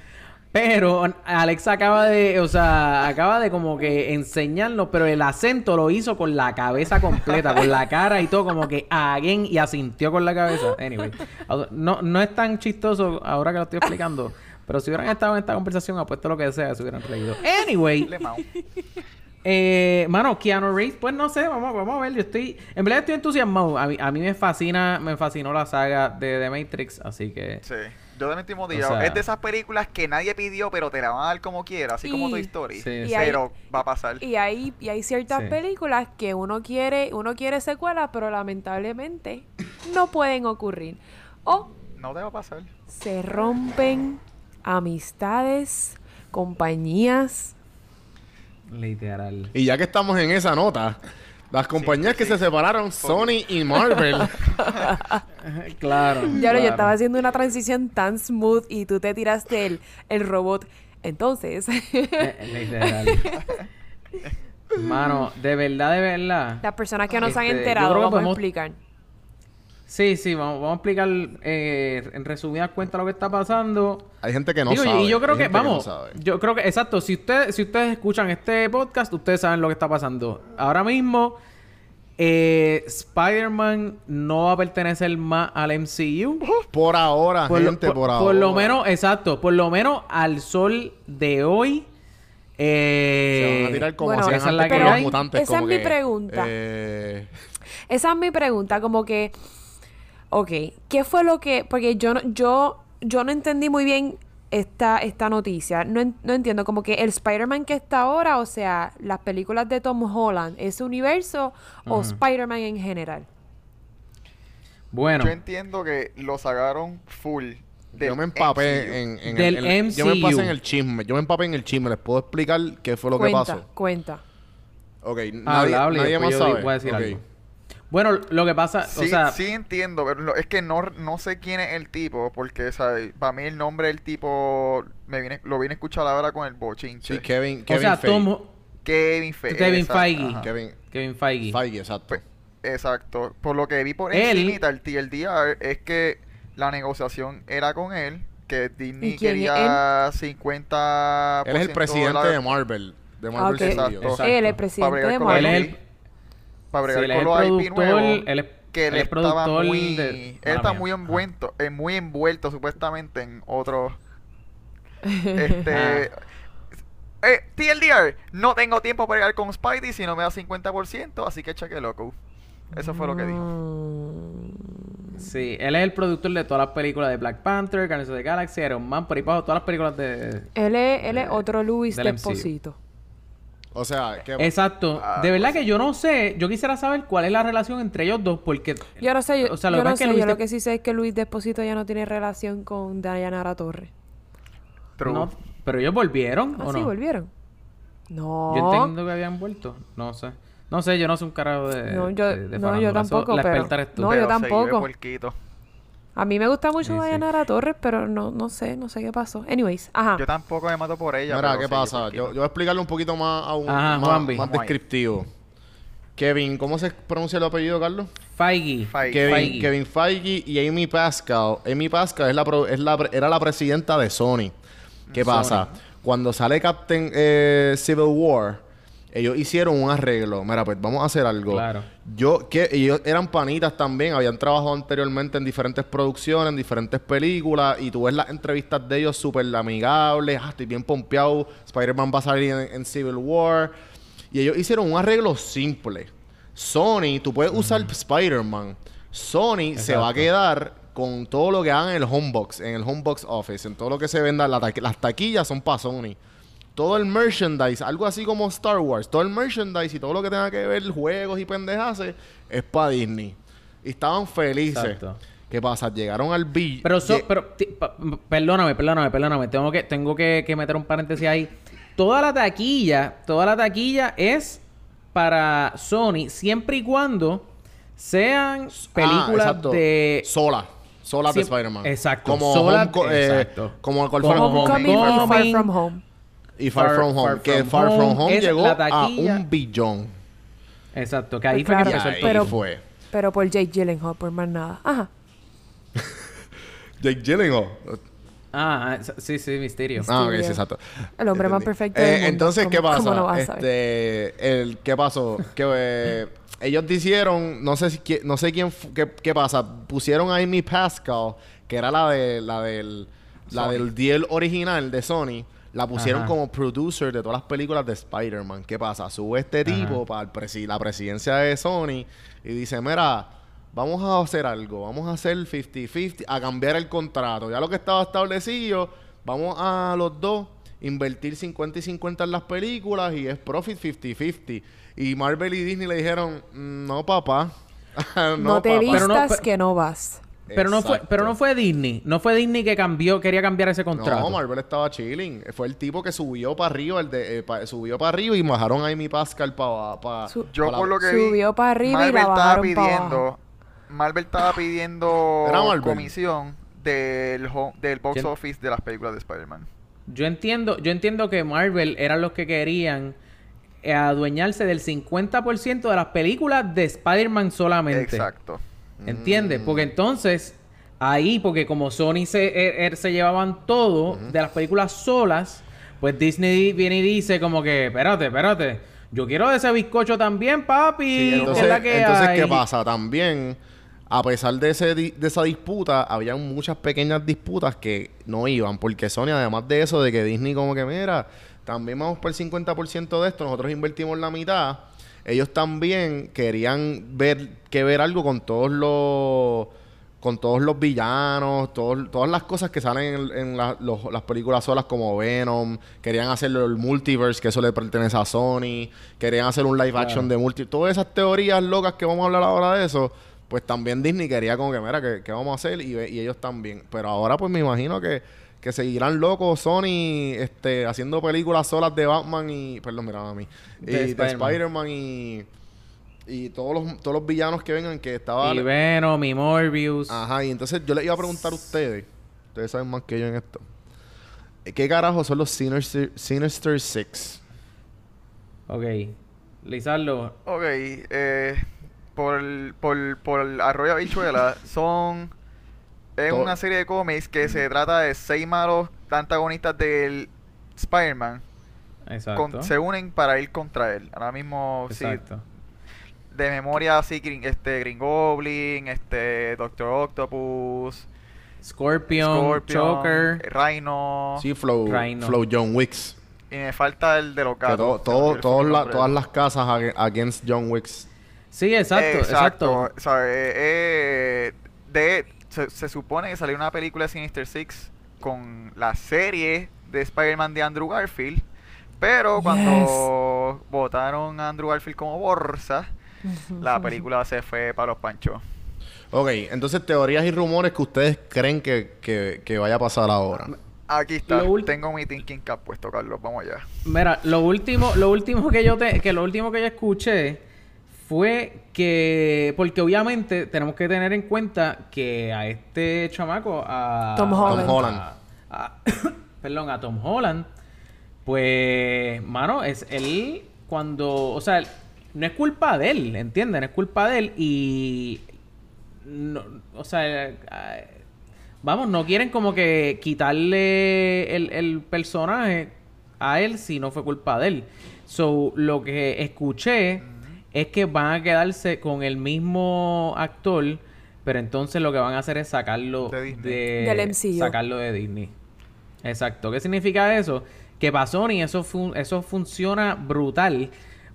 Pero Alex acaba de, o sea, acaba de como que enseñarnos, pero el acento lo hizo con la cabeza completa, con la cara y todo, como que again y asintió con la cabeza. Anyway, no, no es tan chistoso ahora que lo estoy explicando, pero si hubieran estado en esta conversación, apuesto lo que sea, se hubieran reído. Anyway, eh, mano, Keanu Reeves, pues no sé, vamos, vamos a ver. Yo estoy, en verdad estoy entusiasmado. A mí, a mí me fascina, me fascinó la saga de The Matrix, así que Sí. Yo también estoy motivado. O sea- es de esas películas que nadie pidió, pero te la van a dar como quiera, así como Toy Story. Sí, hay- Pero va a pasar. Y hay, y hay ciertas Sí. películas que uno quiere, uno quiere secuelas, pero lamentablemente no pueden ocurrir. O No te va a pasar. se rompen amistades, compañías. Literal. Y ya que estamos en esa nota, las compañías que se separaron, Sony y Marvel, claro. Ya lo, yo claro. estaba haciendo una transición tan smooth y tú te tiraste el, el robot. Entonces, Eh, Literal. Mano, de verdad, de verdad. las personas que no se han Este, enterado, vamos a explicar. Sí, sí, vamos, vamos a explicar eh, en resumidas cuentas lo que está pasando. hay gente que no Digo, sabe. y yo creo hay que, gente no vamos, sabe. yo creo que, exacto, si, usted, si ustedes escuchan este podcast, ustedes saben lo que está pasando. Ahora mismo, eh, Spider-Man no va a pertenecer más al MCU. Por ahora, Por, lo- gente, por- por, ahora. por lo menos, exacto, por lo menos al sol de hoy. Eh, Se van a tirar como bueno, esa es la que con los mutantes. Esa como es mi que, pregunta. eh, Esa es mi pregunta, como que, ok, ¿qué fue lo que, porque yo no, yo, yo no entendí muy bien esta, esta noticia, no, en- no entiendo, como que el Spider-Man que está ahora, o sea, las películas de Tom Holland, ese universo, o Spider-Man en general. Bueno, Yo entiendo que lo sacaron full. del yo me empapé MCU. en, en Del el, el- Yo me MCU. empapé en el chisme. Yo me empapé en el chisme. ¿Les puedo explicar qué fue lo cuenta, que pasó? cuenta. Ok, nadie, habla, habla y nadie más yo sabe. voy a decir Ok. algo. Bueno, lo que pasa, Sí, o sea, sí entiendo, pero lo- es que no, no sé quién es el tipo, porque ¿sabes? para mí el nombre del tipo me viene, lo vine a escuchar ahora con el bochinche. Sí, Kevin, o Kevin sea, Feige. Tom, Kevin Feige. Kevin exacto, Feige. ajá. Kevin Kevin Feige. Feige, exacto. Pues, exacto. Por lo que vi por Él- encima el TLDR es que la negociación era con él, que Disney ¿Y quién es quería 50 Él es el presidente de Marvel. De Marvel Ah, ok. Studios. Exacto. Él, el Para presidente de Marvel. Él es el- para bregar Sí, él es con los IP nuevos, él es- que él él es estaba productor muy de- él está mía. muy envuelto eh, muy envuelto supuestamente en otros este Ah. eh, TLDR no tengo tiempo para llegar con Spidey si no me da 50% así que cheque loco eso fue lo que dijo Mm, Sí, él es el productor de todas las películas de Black Panther, Guardians of the Galaxy, Iron Man, por ahí todas las películas de... Él es, él es de- otro Luis del MCU. Desposito. O sea, que Exacto. Ah, de verdad que yo no sé, yo quisiera saber cuál es la relación entre ellos dos, porque... Yo no sé, yo, O sea, lo yo que no pasa es que sé, Luis yo lo que sí sé es que Luis Desposito ya no tiene relación con Dayanara Torres. True. No, pero ellos volvieron, ¿Ah, ¿o sí, no? volvieron? No. Yo entiendo que habían vuelto. No sé. No sé, yo no sé un carajo de. No, yo- de- de no, yo tampoco, La pero- experta eres tú. no, Pero yo tampoco. A mí me gusta mucho Sí, sí. Dayanara Torres, pero no, no sé, no sé qué pasó. Anyways, ajá. yo tampoco me mato por ella Mira, ¿qué pasa? Yo, yo voy a explicarle un poquito más, a un, Ajá, más, Juanvi. más descriptivo. Kevin, ¿cómo se pronuncia el apellido, Carlos? Feige. Feige. Kevin, Feige. Kevin Feige y Amy Pascal. Amy Pascal es la, pro- es la era la presidenta de Sony. ¿Qué Sony. pasa? Cuando sale Captain eh, Civil War, ellos hicieron un arreglo. Mira, pues vamos a hacer algo. Claro. Yo, que ellos eran panitas también, habían trabajado anteriormente en diferentes producciones, en diferentes películas, y tú ves las entrevistas de ellos súper amigables, ah, estoy bien pompeado, Spider-Man va a salir en, en Civil War, y ellos hicieron un arreglo simple. Sony, tú puedes usar Spider-Man, Sony se va a quedar con todo lo que hagan en el homebox, en el homebox office, en todo lo que se venda, la las taquillas son para Sony todo el merchandise, algo así como Star Wars, todo el merchandise y todo lo que tenga que ver juegos y pendejas es para Disney. Y estaban felices. Exacto. ¿Qué pasa? Llegaron al bill. Pero, so- pero perdóname, perdóname, perdóname. Tengo que, tengo que, que meter un paréntesis ahí. Toda la taquilla, toda la taquilla es para Sony siempre y cuando sean películas de Sola. Sola de Spider-Man. Exacto. Como Sola- Homeco- eh, exacto. como Como Homecoming Far. From Home. Y Far, Far- From Home. Far que From Far From Home llegó a un billón. Exacto, que ahí Pues fue que claro. Y empezó el. Pero- fue. Pero por Jake Gyllenhaal, por más nada. Ajá. Jake Gyllenhaal. Ah, ah, sí, sí, misterio. Ah, ok, sí, exacto. El hombre más perfecto del Eh, mundo. Entonces, ¿Cómo- ¿qué pasa? cómo no vas a saber? este, el, ¿Qué pasó? que eh, ellos hicieron, no sé si no sé quién, qué, qué pasa. Pusieron a Amy Pascal, que era la de la del la Sony. del deal original de Sony. La pusieron Ajá. como producer de todas las películas de Spider-Man. ¿Qué pasa? Sube este tipo para el presi- la presidencia de Sony y dice, mira, vamos a hacer algo, vamos a hacer 50-50, a cambiar el contrato. Ya lo que estaba establecido, vamos a los dos invertir 50 y 50 en las películas y es profit 50-50. Y Marvel y Disney le dijeron, "Mm, no papá, No, te papá". vistas Pero no, pero- que no vas. Pero no fue, pero no fue Disney. No fue Disney que cambió, quería cambiar ese contrato. No, Marvel estaba chilling. Fue el tipo que subió para arriba, el de, eh, pa- subió para arriba y bajaron a Amy Pascal para... Pa, Su- Yo pa por la- lo que vi, Subió para arriba y Marvel la estaba bajaron pidiendo, abajo. Marvel estaba pidiendo Marvel. comisión del, del box ¿Quién? office de las películas de Spider-Man. Yo entiendo, yo entiendo que Marvel eran los que querían eh, adueñarse del 50% de las películas de Spider-Man solamente. Exacto. ¿Entiendes? Mm. Porque entonces, ahí, porque como Sony se, er- er- se llevaban todo de las películas solas, pues Disney viene y dice como que, espérate, espérate, yo quiero de ese bizcocho también, papi. Sí, entonces, es la que entonces hay". ¿qué pasa? También, a pesar de, ese di- de esa disputa, había muchas pequeñas disputas que no iban. Porque Sony, además de eso, de que Disney como que, mira, también vamos por el 50% de esto, nosotros invertimos la mitad. Ellos también querían ver que ver algo con todos los con todos los villanos, todos- todas las cosas que salen en, en la- los- las películas solas como Venom, querían hacerlo el multiverse, que eso le pertenece a Sony, querían hacer un live Claro. action de multi, todas esas teorías locas que vamos a hablar ahora de eso, pues también Disney quería como que, mira, que, que vamos a hacer y, y ellos también. Pero ahora pues me imagino que, que seguirán locos Sony este, haciendo películas solas de Batman y, perdón, mira a mí, y De de Spider-Man. Y, y todos los, todos los villanos que vengan que estaba... Y Venom, y Morbius. Ajá, y entonces yo les iba a preguntar a ustedes, ustedes saben más que yo en esto. ¿Qué carajo son los Sinister, Sinister Six? Ok. Lizardo, Ok, eh, por, el- por, por el Arroyo Habichuela son... Es Todo- una serie de cómics que se trata de seis malos antagonistas del Spider-Man. exacto. con- se unen para ir contra él. Ahora mismo, sí, exacto. de memoria, sí, Green, este, Green Goblin, este, Doctor Octopus, Scorpion, Scorpion, Choker. Rhino, Sí, Flow, Rhino. Flow John Wicks. y me falta el de los Que gatos. todo, todo- la- todas las casas ag- against John Wicks. Sí, exacto, exacto. O sea, eh, eh, de, se, se supone que salió una película de Sinister Six con la serie de Spider-Man de Andrew Garfield. Pero cuando votaron a Andrew Garfield como borsa, la película se fue para los panchos. Ok, entonces teorías y rumores que ustedes creen que, que- que vaya a pasar ahora. Aquí está, Lo tengo mi thinking cap puesto, Carlos, vamos allá. Mira, lo último, lo último que yo te, que lo último que yo escuché fue que porque obviamente tenemos que tener en cuenta que a este chamaco a Tom Holland. Tom Holland. a- a- perdón, a Tom Holland pues mano, es él cuando, o sea, no es culpa de él, ¿entiendes? No es culpa de él y no, o sea, vamos, no quieren como que quitarle el, el personaje a él si no fue culpa de él. So, lo que escuché es que van a quedarse con el mismo actor, pero entonces lo que van a hacer es sacarlo De Del MCU. sacarlo de Disney. Exacto. ¿Qué significa eso? Que para Sony eso, fun- eso funciona brutal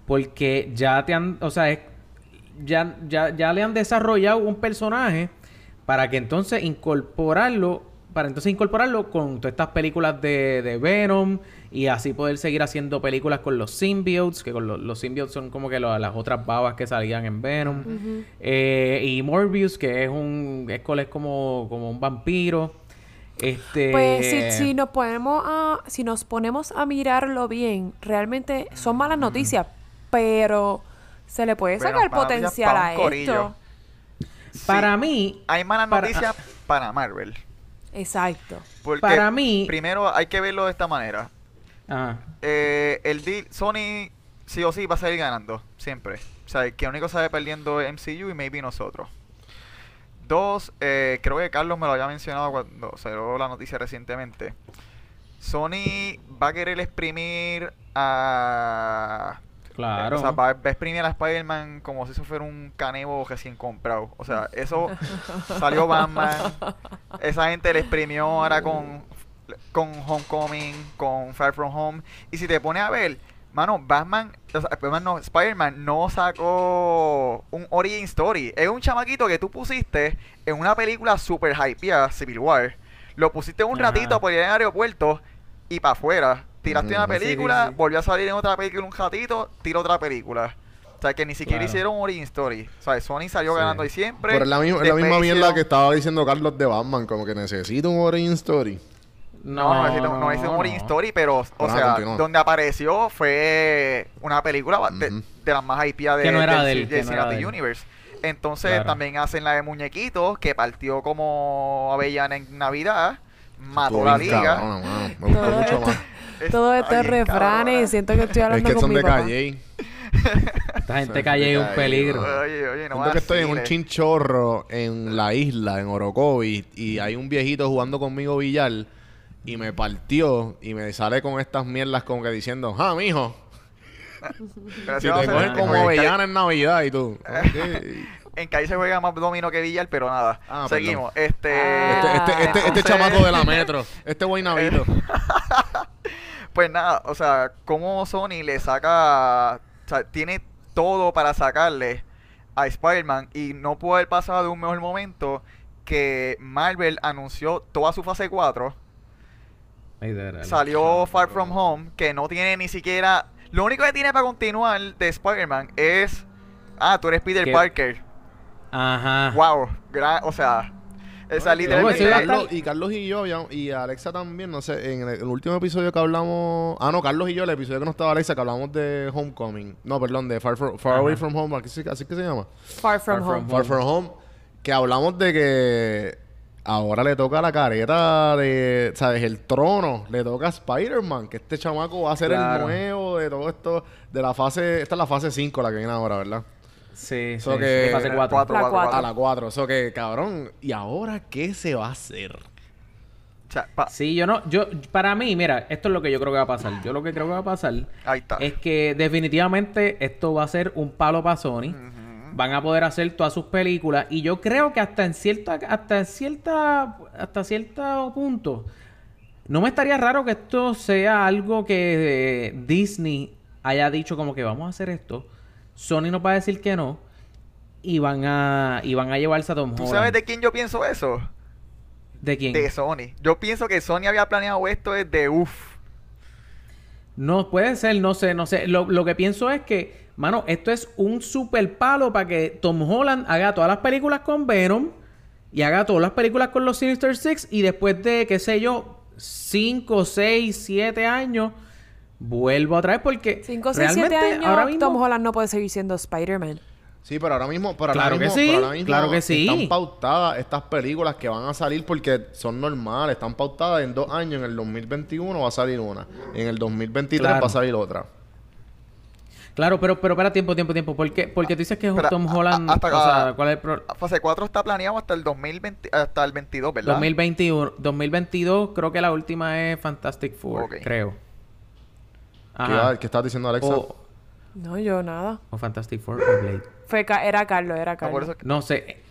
porque ya te han, o sea, es- ya, ya, ya le han desarrollado un personaje para que entonces incorporarlo, para entonces incorporarlo con todas estas películas de, de Venom y así poder seguir haciendo películas con los symbiotes, que con los, los symbiotes son como que lo- las otras babas que salían en Venom. Eh, y Morbius, que es un, es, como, como un vampiro. Este... Pues si, si nos ponemos a, si nos ponemos a mirarlo bien, realmente son malas noticias, pero se le puede sacar potencial a corillo. esto. Para Sí, mí, Hay malas para- noticias para Marvel. Exacto. Porque Para mí- primero hay que verlo de esta manera. Ajá. Eh, el deal, Sony sí o sí va a salir ganando, siempre. O sea, el que único sale perdiendo es MCU y maybe nosotros. Dos, eh, creo que Carlos me lo había mencionado cuando salió la noticia recientemente. Sony va a querer exprimir a... Claro. O sea, va, va a exprimir a Spider-Man como si eso fuera un canebo recién comprado. O sea, eso salió Batman. Esa gente le exprimió ahora con, con Homecoming, con Far From Home. Y si te pones a ver, Mano, Batman, o sea, Batman no, Spider-Man no sacó un origin story. Es un chamaquito que tú pusiste en una película super hypeada, Civil War. Lo pusiste un Ajá. ratito por ir en el aeropuerto y para afuera. Tiraste una película, sí, sí. volvió a salir en otra película un ratito, tiró otra película. O sea, que ni siquiera Claro. hicieron un origin story. O sea, Sony salió Sí. ganando ahí siempre. Pero es la misma, es la misma mierda hicieron- que estaba diciendo Carlos de Batman, como que necesita un origin story. No, no, necesito- no hice un origin no. story, pero, o sea, continúa. donde apareció fue una película de, Ujú. de las más hypeadas de, Que no era del de él, ci- que del no era Cinematic de él. Universe. Entonces Claro. también hacen la de muñequitos, que partió como avellana en Navidad, mató Estuvo la bien liga. cabrona, mano. Me gustó Todo mucho esto- más. Es- Todos estos ay, bien refranes, cabrona. siento que estoy Es hablando que con son mi de papá. calle. Esta gente calle es un peligro. Oye, oye, no Siento que estoy en un chinchorro en la isla, en Orocovi, y hay un viejito jugando conmigo billar y me partió y me sale con estas mierdas como que diciendo, ah, mijo, Pero si te cogen como avellana en Navidad y tú. En calle se juega más domino que billar, pero nada. Ah, Seguimos. Este, Ah. Este, este, este, este entonces- chamaco de la metro, este guaynabito. Pues nada, o sea, como Sony le saca, o sea, tiene todo para sacarle a Spider-Man y no puede haber pasado de un mejor momento que Marvel anunció toda su fase 4, Literal. Salió Far From Home, que no tiene ni siquiera, lo único que tiene para continuar de Spider-Man es, ah, tú eres Peter ¿Qué? Parker, Ajá. wow, gran, o sea, esa No, literalmente... sí, y, Carlos, y Carlos y yo, y Alexa también, no sé, en el, el último episodio que hablamos. Ah, no, Carlos y yo, el episodio que no estaba Alexa, que hablamos de Homecoming. No, perdón, de Far, Fro- Far. Away From Home, así, así que se llama. Far From Far Home. From Far From Home. Que hablamos de que ahora le toca la careta de, ¿sabes? El trono, le toca a Spider-Man, que este chamaco va a ser Claro. el nuevo de todo esto, de la fase, esta es la fase 5 la que viene ahora, ¿verdad? Sí, sí. So que- Fase Eh, 4. cuatro, La cuatro, cuatro. A la 4, eso que, cabrón, ¿y ahora qué se va a hacer? Sí, yo no, yo, para mí, mira, esto es lo que yo creo que va a pasar. Yo lo que creo que va a pasar ahí está. es que definitivamente esto va a ser un palo para Sony. Ujú. Van a poder hacer todas sus películas y yo creo que hasta en cierta, hasta en cierta, hasta cierto punto, no me estaría raro que esto sea algo que eh, Disney haya dicho como que vamos a hacer esto. Sony nos va a decir que no y van a, y van a llevarse a Tom ¿Tú Holland. sabes de quién yo pienso eso? ¿De quién? De Sony. Yo pienso que Sony había planeado esto desde uff. No, puede ser, no sé, no sé. Lo, lo que pienso es que, mano, esto es un super palo para que Tom Holland haga todas las películas con Venom y haga todas las películas con los Sinister Six y después de, qué sé yo, 5, 6, 7 años, vuelvo otra vez porque 5 6, 7 realmente años, ahora mismo... Tom Holland no puede seguir siendo Spider-Man. Sí, pero ahora mismo, pero ahora Claro que mismo- sí, pero ahora mismo claro que sí. Están pautadas estas películas que van a salir porque son normales. Están pautadas en dos años. En el 2021 va a salir una. En el 2023 Claro. va a salir otra. Claro, pero, pero espera, tiempo, tiempo, tiempo. ¿Por qué? Porque tú dices que es Pero, Tom a- Holland... hasta o sea, acá- ¿cuál es el pro- Fase 4 está planeado hasta el 2020, hasta el 22, ¿verdad? 2021, 2022, creo que la última es Fantastic Four, Ok. creo. ¿Qué, Ajá. ¿Qué estás diciendo, Alexa? O, No, yo nada. o Fantastic Four o Blade. Fue Ca- era Carlos, era No, Carlos. que- No sé.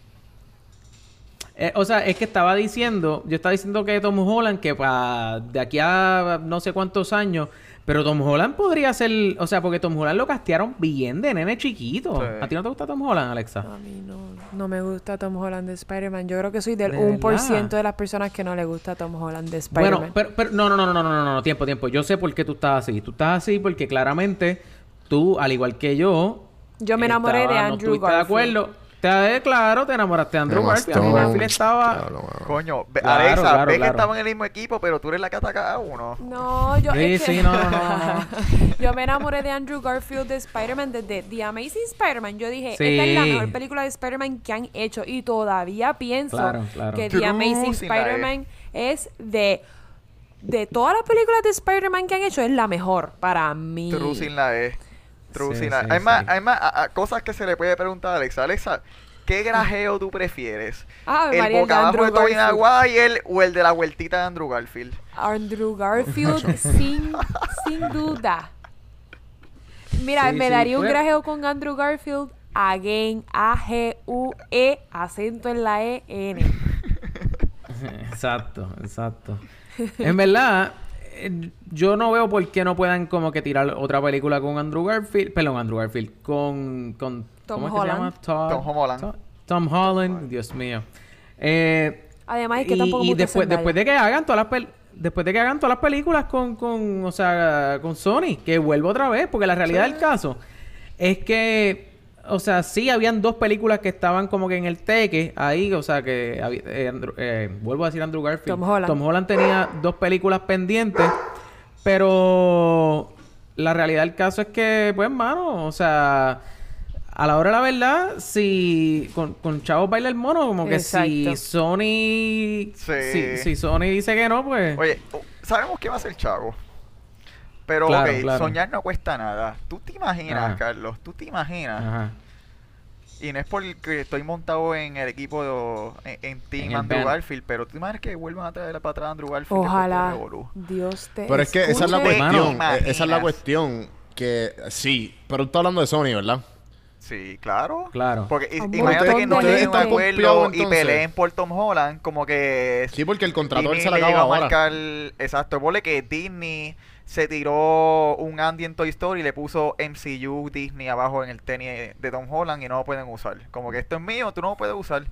Eh, o sea, es que estaba diciendo, yo estaba diciendo que Tom Holland, que para de aquí a no sé cuántos años, pero Tom Holland podría ser. O sea, porque Tom Holland lo castearon bien de nene chiquito. ¿A ti no te gusta Tom Holland, Alexa? A mí no. No me gusta Tom Holland de Spider-Man. Yo creo que soy del de 1% de las personas que no le gusta Tom Holland de Spider-Man. Bueno, pero, pero no, no, no, no, no, no, no, tiempo, tiempo. Yo sé por qué tú estás así. Tú estás así porque claramente tú, al igual que yo. Yo me enamoré de Andrew no, Garfield. de acuerdo. Te, claro, te enamoraste de Andrew Garfield. Andrew Garfield estaba... Coño, Claro, Alexa, claro, ve claro. que estamos en el mismo equipo, pero tú eres la que ataca a uno. No, yo Sí, es sí, no, no, no, no. Yo me enamoré de Andrew Garfield de Spider-Man desde The Amazing Spider-Man. Yo dije, Sí. esta es la mejor película de Spider-Man que han hecho y todavía pienso Claro, claro. que The Amazing E. Spider-Man es de de todas las películas de Spider-Man que han hecho es la mejor para mí. True sin la E. True Sí, sí, Hay más, sí. hay más a- a- cosas que se le puede preguntar a Alexa. Alexa, ¿qué grajeo tú prefieres? Ave ¿El María, el boca de abajo de Garfield. Maguire o el de la vueltita de Andrew Garfield? Andrew Garfield sin, sin duda. Mira, Sí, me sí, daría un fue- grajeo con Andrew Garfield. Again, A-G-U-E, acento en la E, N. Exacto, exacto. en verdad, yo no veo por qué no puedan como que tirar otra película con Andrew Garfield, perdón, Andrew Garfield, con, con Tom ¿cómo es que se Holland. llama? Tom Holland. Tom Holland, Dios mío. Eh, Además es que y, tampoco y me gusta después, después de que hagan todas las pel- después de que hagan todas las películas con, con, o sea, con Sony, que vuelva otra vez, porque la realidad del caso es que, o sea, sí habían dos películas que estaban como que en el teque ahí, o sea, que había- eh, Andrew- eh, vuelvo a decir Andrew Garfield. Tom Holland. tenía dos películas pendientes, pero la realidad del caso es que, pues, mano, o sea, a la hora de la verdad, si con, con Chavos baila el mono, como que si. Sony, Sí. si, si Sony dice que no, pues, Oye, oh, sabemos que va a ser chavo. Pero, Claro, ok, claro. soñar no cuesta nada. ¿Tú te imaginas, Ajá. Carlos? ¿Tú te imaginas? ajá. Y no es porque estoy montado en el equipo de, en, en Team En Andrew. Garfield, pero tú imaginas que vuelvan a traer para atrás a Andrew Garfield. Ojalá? Dios te Pero es que esa es la cuestión. ¿te eh, Esa es la cuestión. Que sí, pero tú estás hablando de Sony, ¿verdad? Sí, claro. Claro. Porque imagínate que no lleguen un acuerdo y peleen por Tom Holland, como que Sí, porque el contrato él se le acaba a ahora. marcar, exacto, ponle que Disney se tiró un Andy en Toy Story y le puso MCU Disney abajo en el tenis de Tom Holland y no lo pueden usar. Como que esto es mío, tú no lo puedes usar.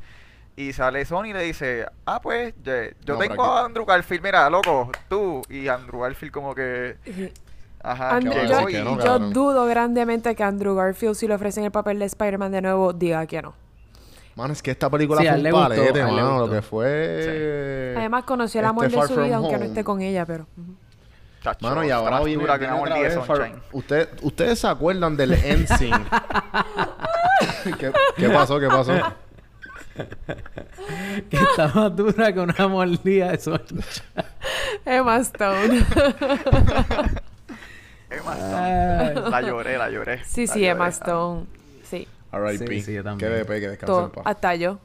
Y sale Sony y le dice, ah, pues, yo No, tengo a Andrew Garfield, mira, loco, tú. Y Andrew Garfield como que, ajá, And- que yo, que no, yo dudo grandemente que Andrew Garfield, si le ofrecen el papel de Spider-Man de nuevo, diga que no. Mano, es que esta película Sí, fue un palete, mano. Lo que fue... Además, conoció el este amor de su vida, aunque no esté con ella, pero... Chacho, Mano, y ahora más viene, otra vez Far-. Usted, ¿Ustedes se acuerdan del Ensign? ¿Qué, ¿Qué pasó? ¿Qué pasó? que está más dura que una mordida de sol. Emma Stone. Emma. Stone. La lloré, la lloré. sí, la sí, lloré. Emma Stone. Sí, R.I.P. Sí, sí, yo también. Que que descanse todo. en paz. Hasta yo.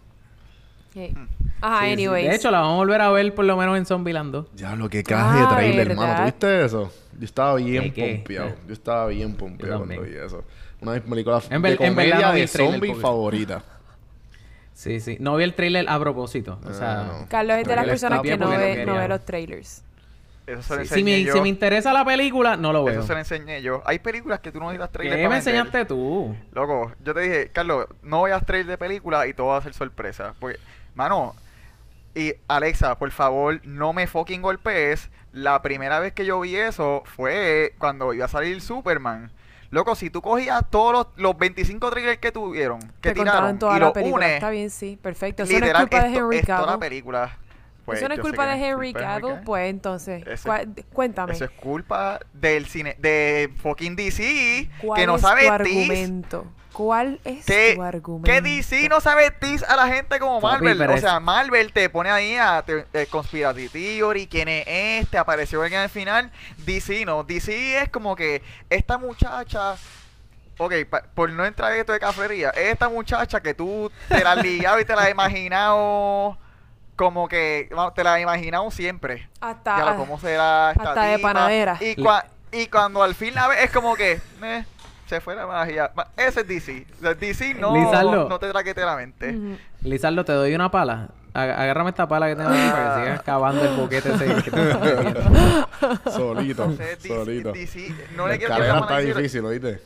Sí. Ajá, Sí, sí. anyways. De hecho, la vamos a volver a ver por lo menos en Zombieland 2. Ya, lo que caje de trailer, hermano. ¿Tuviste eso? Yo estaba bien pompeado. Yo estaba bien pompeado cuando vi eso. Una de mis películas En de comedia no de trailer zombie favorita. Sí, sí. No vi el trailer a propósito. O sea, Ah, no. Carlos es de las personas que no ve, no ve los trailers. Eso se lo sí, si, me, yo. si me interesa la película, no lo veo. Eso se lo enseñé yo. Hay películas que tú no las trailers ¿Qué para me vender. enseñaste tú? Loco, yo te dije, Carlos, no veas trailer de película y todo va a ser sorpresa. Porque, mano, y Alexa, por favor, no me fucking golpees. La primera vez que yo vi eso fue cuando iba a salir Superman. Loco, si tú cogías todos los, los 25 trailers que tuvieron, que Te tiraron, toda y los unes, Está bien, sí. Perfecto. Eso no es literal, culpa de Henry es toda la Cavill. película. Pues, Eso no es culpa de Henry Cavill, Cavill. pues entonces, Eso- cuéntame. Eso es culpa del cine, de fucking DC, ¿Cuál que no es sabe tu tis. ¿Cuál es que, tu argumento? que DC no sabe tis a la gente como Papi, Marvel. O sea, Marvel te pone ahí a te, eh, Conspiracy Theory, quién es este, apareció alguien al final. DC no. DC es como que esta muchacha. Ok, pa- por no entrar en esto de cafetería, esta muchacha que tú te la has ligado y te la has imaginado como que te la has imaginado siempre. Hasta, Ya cómo será esta hasta de panadera. Y, Le- cua- y cuando al fin la ves es como que eh, se fue la magia. Ma- Ese es DC. DC no, Lizardo. no te traquete la mente. Lizardo, te doy una pala. Ag- Agárrame esta pala que tengo aquí para que sigas cavando el boquete ese que te. Solito, Entonces, DC, solito. DC no la le quiero escalera está difícil, ¿oíste?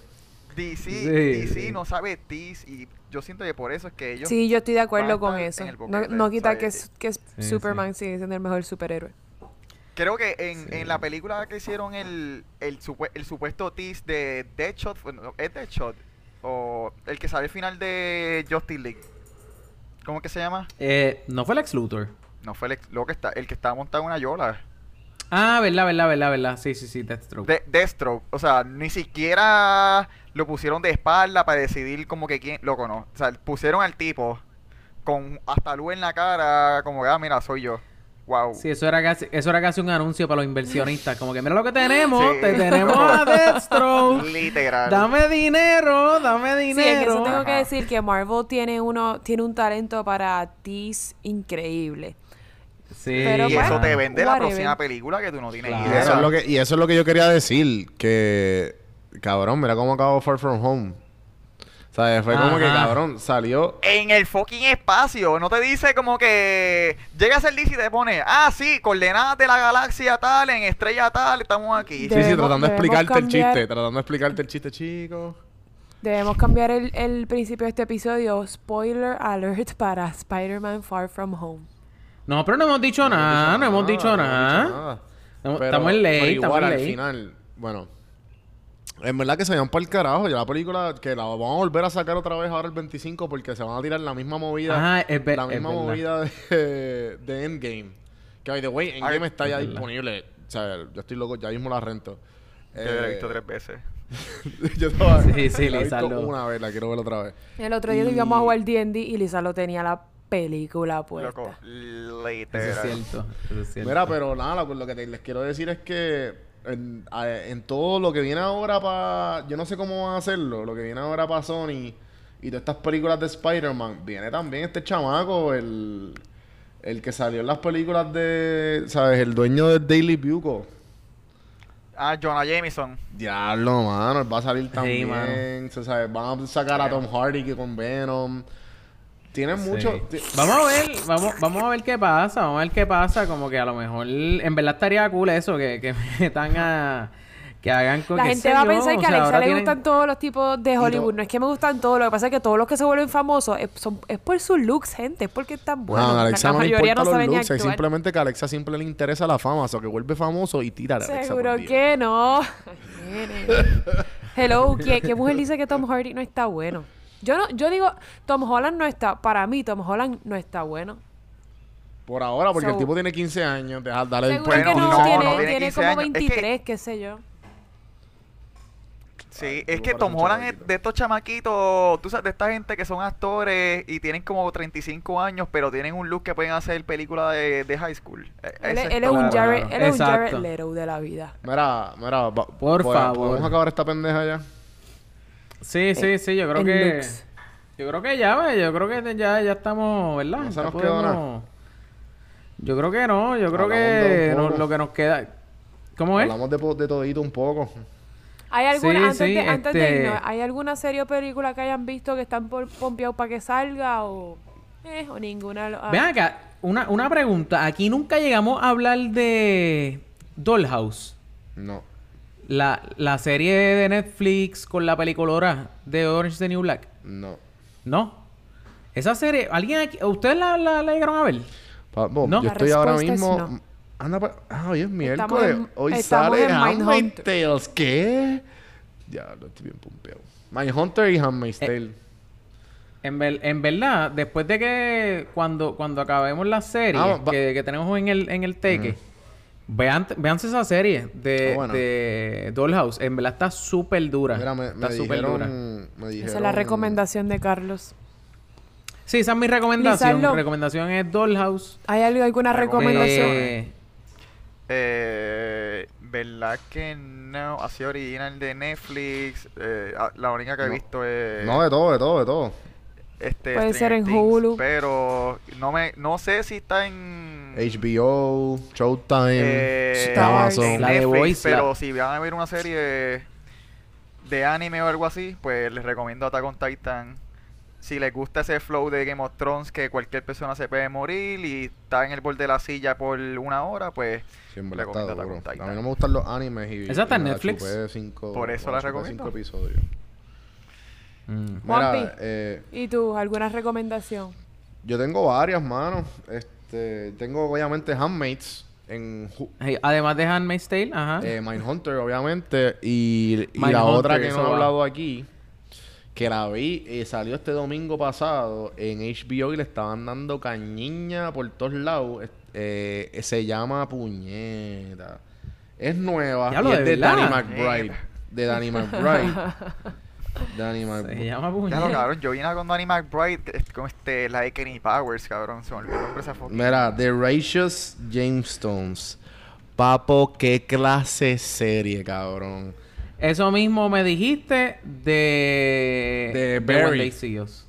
DC, Sí, DC sí. no sabe tis y yo siento que por eso es que ellos Sí, yo estoy de acuerdo con eso. No, no quita que, que Sí, Superman sigue siendo el mejor superhéroe. Creo que en, Sí. en la película que hicieron el, el, supue- el supuesto tease de Deadshot, bueno, ¿es Deadshot? O el que sale al final de Justice League. ¿Cómo que se llama? Eh, ¿No fue Lex Luthor? No fue el, ex- lo que está, el que estaba montado en una yola. Ah, verdad, verdad, verdad, verdad. Sí, sí, sí, Deathstroke. De, Deathstroke. O sea, ni siquiera lo pusieron de espalda para decidir como que quién. Loco, no. O sea, pusieron al tipo con hasta luz en la cara, como que, ah, mira, soy yo. Wow. Sí, eso era casi, eso era casi un anuncio para los inversionistas. Como que mira lo que tenemos, Sí. te tenemos a Deathstroke. Literal. Dame dinero, dame Sí, dinero. eso tengo que decir que Marvel tiene uno, tiene un talento para tease increíble. Sí, Pero y bueno, eso te vende la próxima película que tú no tienes Claro. Y idea. eso, es lo que, y eso es lo que yo quería decir. Que, cabrón, mira cómo acabó Far From Home. O sea, fue como que cabrón, salió. En el fucking espacio. No te dice como que llegas el DC y te pone, ah, sí, coordenadas de la galaxia tal, en estrella tal, estamos aquí. Sí, sí, tratando de explicarte el chiste, tratando de explicarte el chiste, chicos. Debemos cambiar el, el principio de este episodio. Spoiler alert para Spider-Man Far From Home. No, pero no hemos dicho nada, no hemos dicho nada. nada. Estamos- Pero- estamos en ley, pero estamos igual, en al ley. final, bueno. En verdad que se vayan para el carajo. Ya la película, que la vamos a volver a sacar otra vez ahora el 25 porque se van a tirar la misma movida. Ajá, es ver- la misma movida de, de Endgame. Que, by the way, Endgame Ay, está ya es disponible. O sea, yo estoy loco, ya mismo la rento. Yo la he Eh, visto tres veces. yo estaba- Sí, sí, la he visto una vez, la quiero ver otra vez. El otro día Y- íbamos a jugar D&D y Lisa lo tenía la película puesta. Loco, Eso literal. es cierto. Eso es cierto. Mira, pero nada, pues lo que te- les quiero decir es que en, en todo lo que viene ahora para... Yo no sé cómo van a hacerlo. Lo que viene ahora para Sony y todas estas películas de Spider-Man. Viene también este chamaco, el... El que salió en las películas de... ¿Sabes? El dueño del Daily Bugle. Ah, Jonah Jameson. Diablo, mano. Él va a salir también. mano. o sea, Van a sacar a Tom Hardy que con Venom. Tienen Sí. mucho... Vamos a ver, vamos, vamos a ver qué pasa, vamos a ver qué pasa, como que a lo mejor en verdad estaría cool eso, que, que metan a que hagan con La gente va a pensar que a Alexa le tienen- gustan todos los tipos de Hollywood. No es que me gustan todos. Lo que pasa es que todos los que se vuelven famosos es, son- es por sus looks, gente. Es porque están buenos. no, Alexa la no mayoría importa no saben looks, es simplemente que a Alexa siempre le interesa la fama, o sea, que vuelve famoso y tira a Alexa. Seguro que no. Hello, ¿qué, qué mujer dice que Tom Hardy no está bueno? Yo no, yo digo, Tom Holland no está, para mí Tom Holland no está bueno. Por ahora, porque So- el tipo tiene 15 años, deja, dale Seguro Bueno, que no, no, tiene, no tiene tiene 15 como años. Es que- 23, qué sé yo. Sí, es que Tom un Holland es de estos chamaquitos, tú sabes, de esta gente que son actores y tienen como 35 años, pero tienen un look que pueden hacer película de, de high school. E- Él, ese es- él es un Jared, claro. él es un Jared Exacto. Leto de la vida. Mira, mira, va- Por ¿pod- favor. ¿Podemos acabar esta pendeja ya? Sí, sí, sí, yo creo que looks. yo creo que ya, yo creo que ya ya estamos, ¿verdad? No se Ya nos quedó nada. podemos- Yo creo que no, yo creo Hablamos que no- lo que nos queda ¿Cómo es? Hablamos de, de todito un poco. ¿Hay alguna, Sí, antes, sí, de, antes de este- irnos, ¿hay alguna serie o película que hayan visto que están por, pompeados para que salga o, eh, o ninguna? lo- ah, Ven acá, una, una pregunta. Aquí nunca llegamos a hablar de Dollhouse. No. La, la serie de Netflix con la peliculora de Orange is the New Black. No. ¿No? Esa serie, ¿alguien aquí, ¿ustedes la, la, la llegaron a ver? Pa- bo, No. Yo La estoy ahora mismo. no. Anda pa- Ah, hoy es Estamos miércoles. en- hoy sale Handmaid's. Tales. ¿Qué? Ya, lo estoy bien pompeado. Mindhunter y Handmaid's Eh, Tale. En, ver- en verdad, después de que cuando, cuando acabemos la serie Ah, que tenemos en el, en el teque, vean, véanse esa serie de, Ah, bueno. de Dollhouse. En verdad está súper dura. Mira, me, está súper dura. dijeron, me dijeron... Esa es la recomendación de Carlos. Sí, esa es mi recomendación. Mi recomendación es Dollhouse. ¿Hay algo- alguna recomendación? Eh, Eh, ¿Verdad que no? Así original de Netflix. eh, ah, la única que he No. visto es. No, de todo, de todo, de todo. este, Puede ser en Things, Hulu. Pero no me no sé si está en. HBO, Showtime, eh. Amazon. La de Netflix, Voice, pero la- si van a ver una serie de anime o algo así, pues les recomiendo Attack on Titan. Si les gusta ese flow de Game of Thrones que cualquier persona se puede morir y está en el borde de la silla por una hora, pues Sí, está recomiendo Attack duro. on Titan. A mí no me gustan los animes y... ¿Esa está en Netflix? cinco- Por eso la recomiendo. cinco episodios. mm. Mira, eh, ¿Y tú? ¿Alguna recomendación? yo tengo varias, mano. Este, tengo obviamente Handmaids en Hey, además de Handmaid's Tale, ajá. eh, Mindhunter, obviamente. Y, y la otra que no he hablado aquí, que la vi, eh, salió este domingo pasado en HBO y le estaban dando cañiña por todos lados. Eh, se llama Puñeta. Es nueva y es ¿de de? Danny McBride. De Danny McBride. Danny Se McBride. llama Ya lo Puñeta. cabrón, yo vine con Danny McBride que es como este, la de Kenny Powers, cabrón. Se me olvidó el nombre de esa fucking- Mira, The Righteous Jamestones. Papo, qué clase serie, cabrón. Eso mismo me dijiste de... De Barry. They See Us.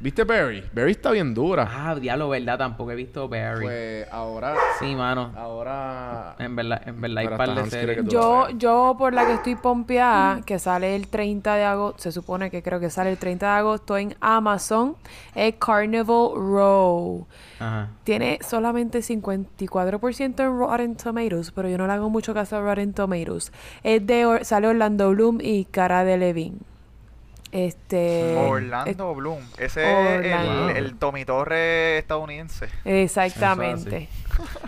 ¿Viste Barry? Barry está bien dura. Ah, diablo, verdad, tampoco he visto Barry. Pues ahora. Sí, mano. Ahora. En verdad, en verdad hay par de series. Yo, yo por la que estoy pompeada, que sale el 30 de agosto, se supone que creo que sale el 30 de agosto en Amazon, es Carnival Row. Ajá. Tiene solamente 54% en Rotten Tomatoes, pero yo no le hago mucho caso a Rotten Tomatoes. Es de Or- sale Orlando Bloom y Cara de Levine. Este Orlando Bloom. Ese es el, el Tommy Torres estadounidense. es- exactamente.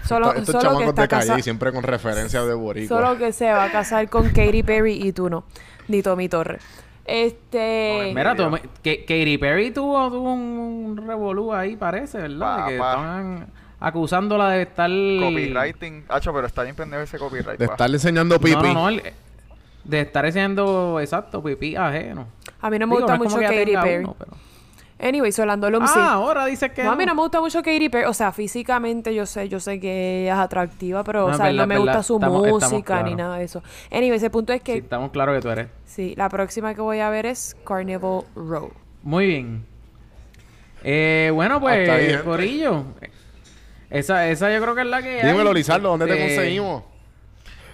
Solo, Estos solo que chamacos está de calle casa- siempre con referencias de boricua. solo que se va a casar con Katy Perry y tú no, ni Tommy Torres. Este Mira, Tommy- que Katy Perry tuvo, tuvo un revolú ahí, parece, ¿verdad? De que Papá. estaban acusándola de estar... Copywriting. Hacho, pero está bien pendejo ese copyright. De pa. estarle enseñando pipi. No, no, no. el- de estar haciendo, exacto, pipí ajeno. A mí no me Digo, gusta mucho Katy Perry. uno, pero- Anyway, Orlando Bloom Ah, sí. ahora dices que No, a mí no me gusta mucho Katy Perry. O sea, físicamente yo sé, yo sé que ella es atractiva, pero No, o sea, verdad, no me verdad. gusta su Estamos- estamos música ni nada de eso. Anyway, ese punto es Sí, que estamos claros que tú eres. sí, la próxima que voy a ver es Carnival Row. Muy bien. Eh, bueno, ahí, pues. Corillo. Esa, esa yo creo que es la que hay. Dímelo, Lizardo, ¿dónde te Este, conseguimos?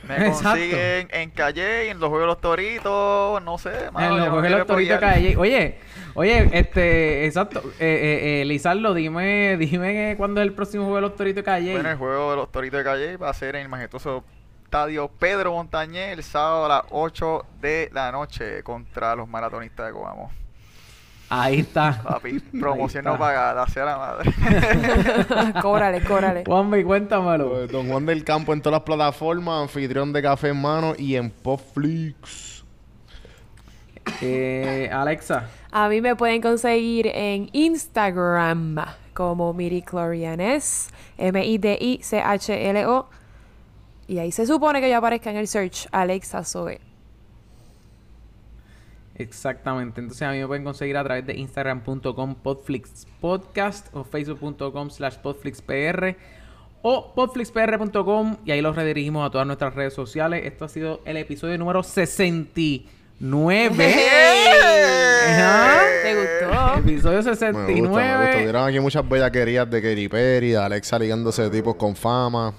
Me Exacto. consiguen en Calle, en los Juegos de los Toritos, no sé, mano, En los juegos de los toritos calle. Oye, oye, este, exacto. Eh, eh, eh, Lizardo, dime, dime cuándo es el próximo juego de los toritos calle. Bueno, el Juego de los Toritos de Calle va a ser en el majestuoso estadio Pedro Montañez el sábado a las 8 de la noche contra los maratonistas de Coamo. Ahí está. Papi, promoción no pagada, sea la madre. córale, córale. Juanmi, cuéntamalo. Pues, Don Juan del Campo en todas las plataformas, anfitrión de Café en Mano y en Popflix. Eh, Alexa. A mí me pueden conseguir en Instagram como Midichlorianes, M-I-D-I-C-H-L-O. Y ahí se supone que yo aparezca en el search Alexa Zoe. Exactamente. Entonces a mí me pueden conseguir a través de instagram.com podflixpodcast o facebook.com slash podflixpr o podflixpr.com y ahí los redirigimos a todas nuestras redes sociales. Esto ha sido el episodio número 69. Ajá. ¿Te gustó? Episodio Me gusta, me gusta. 69. Vieron aquí muchas bellaquerías de Katy Perry, de Alexa ligándose de tipos con fama.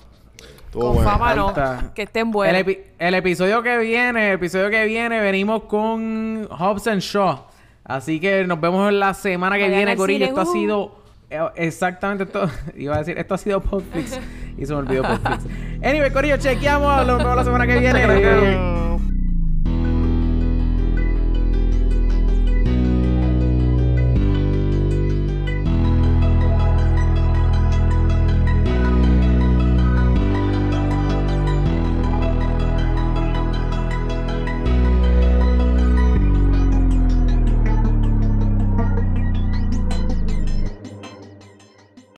Con bueno. fama no. Que estén El, buenos. epi- el episodio que viene, el episodio que viene, venimos con Hobbs and Shaw. Así que nos vemos la semana que Vayan viene, Corillo. Esto ha uh. sido eh, exactamente esto. Iba a decir, esto ha sido Podflix. y se me olvidó Podflix. Anyway, Corillo, chequeamos. Nos vemos la semana que viene.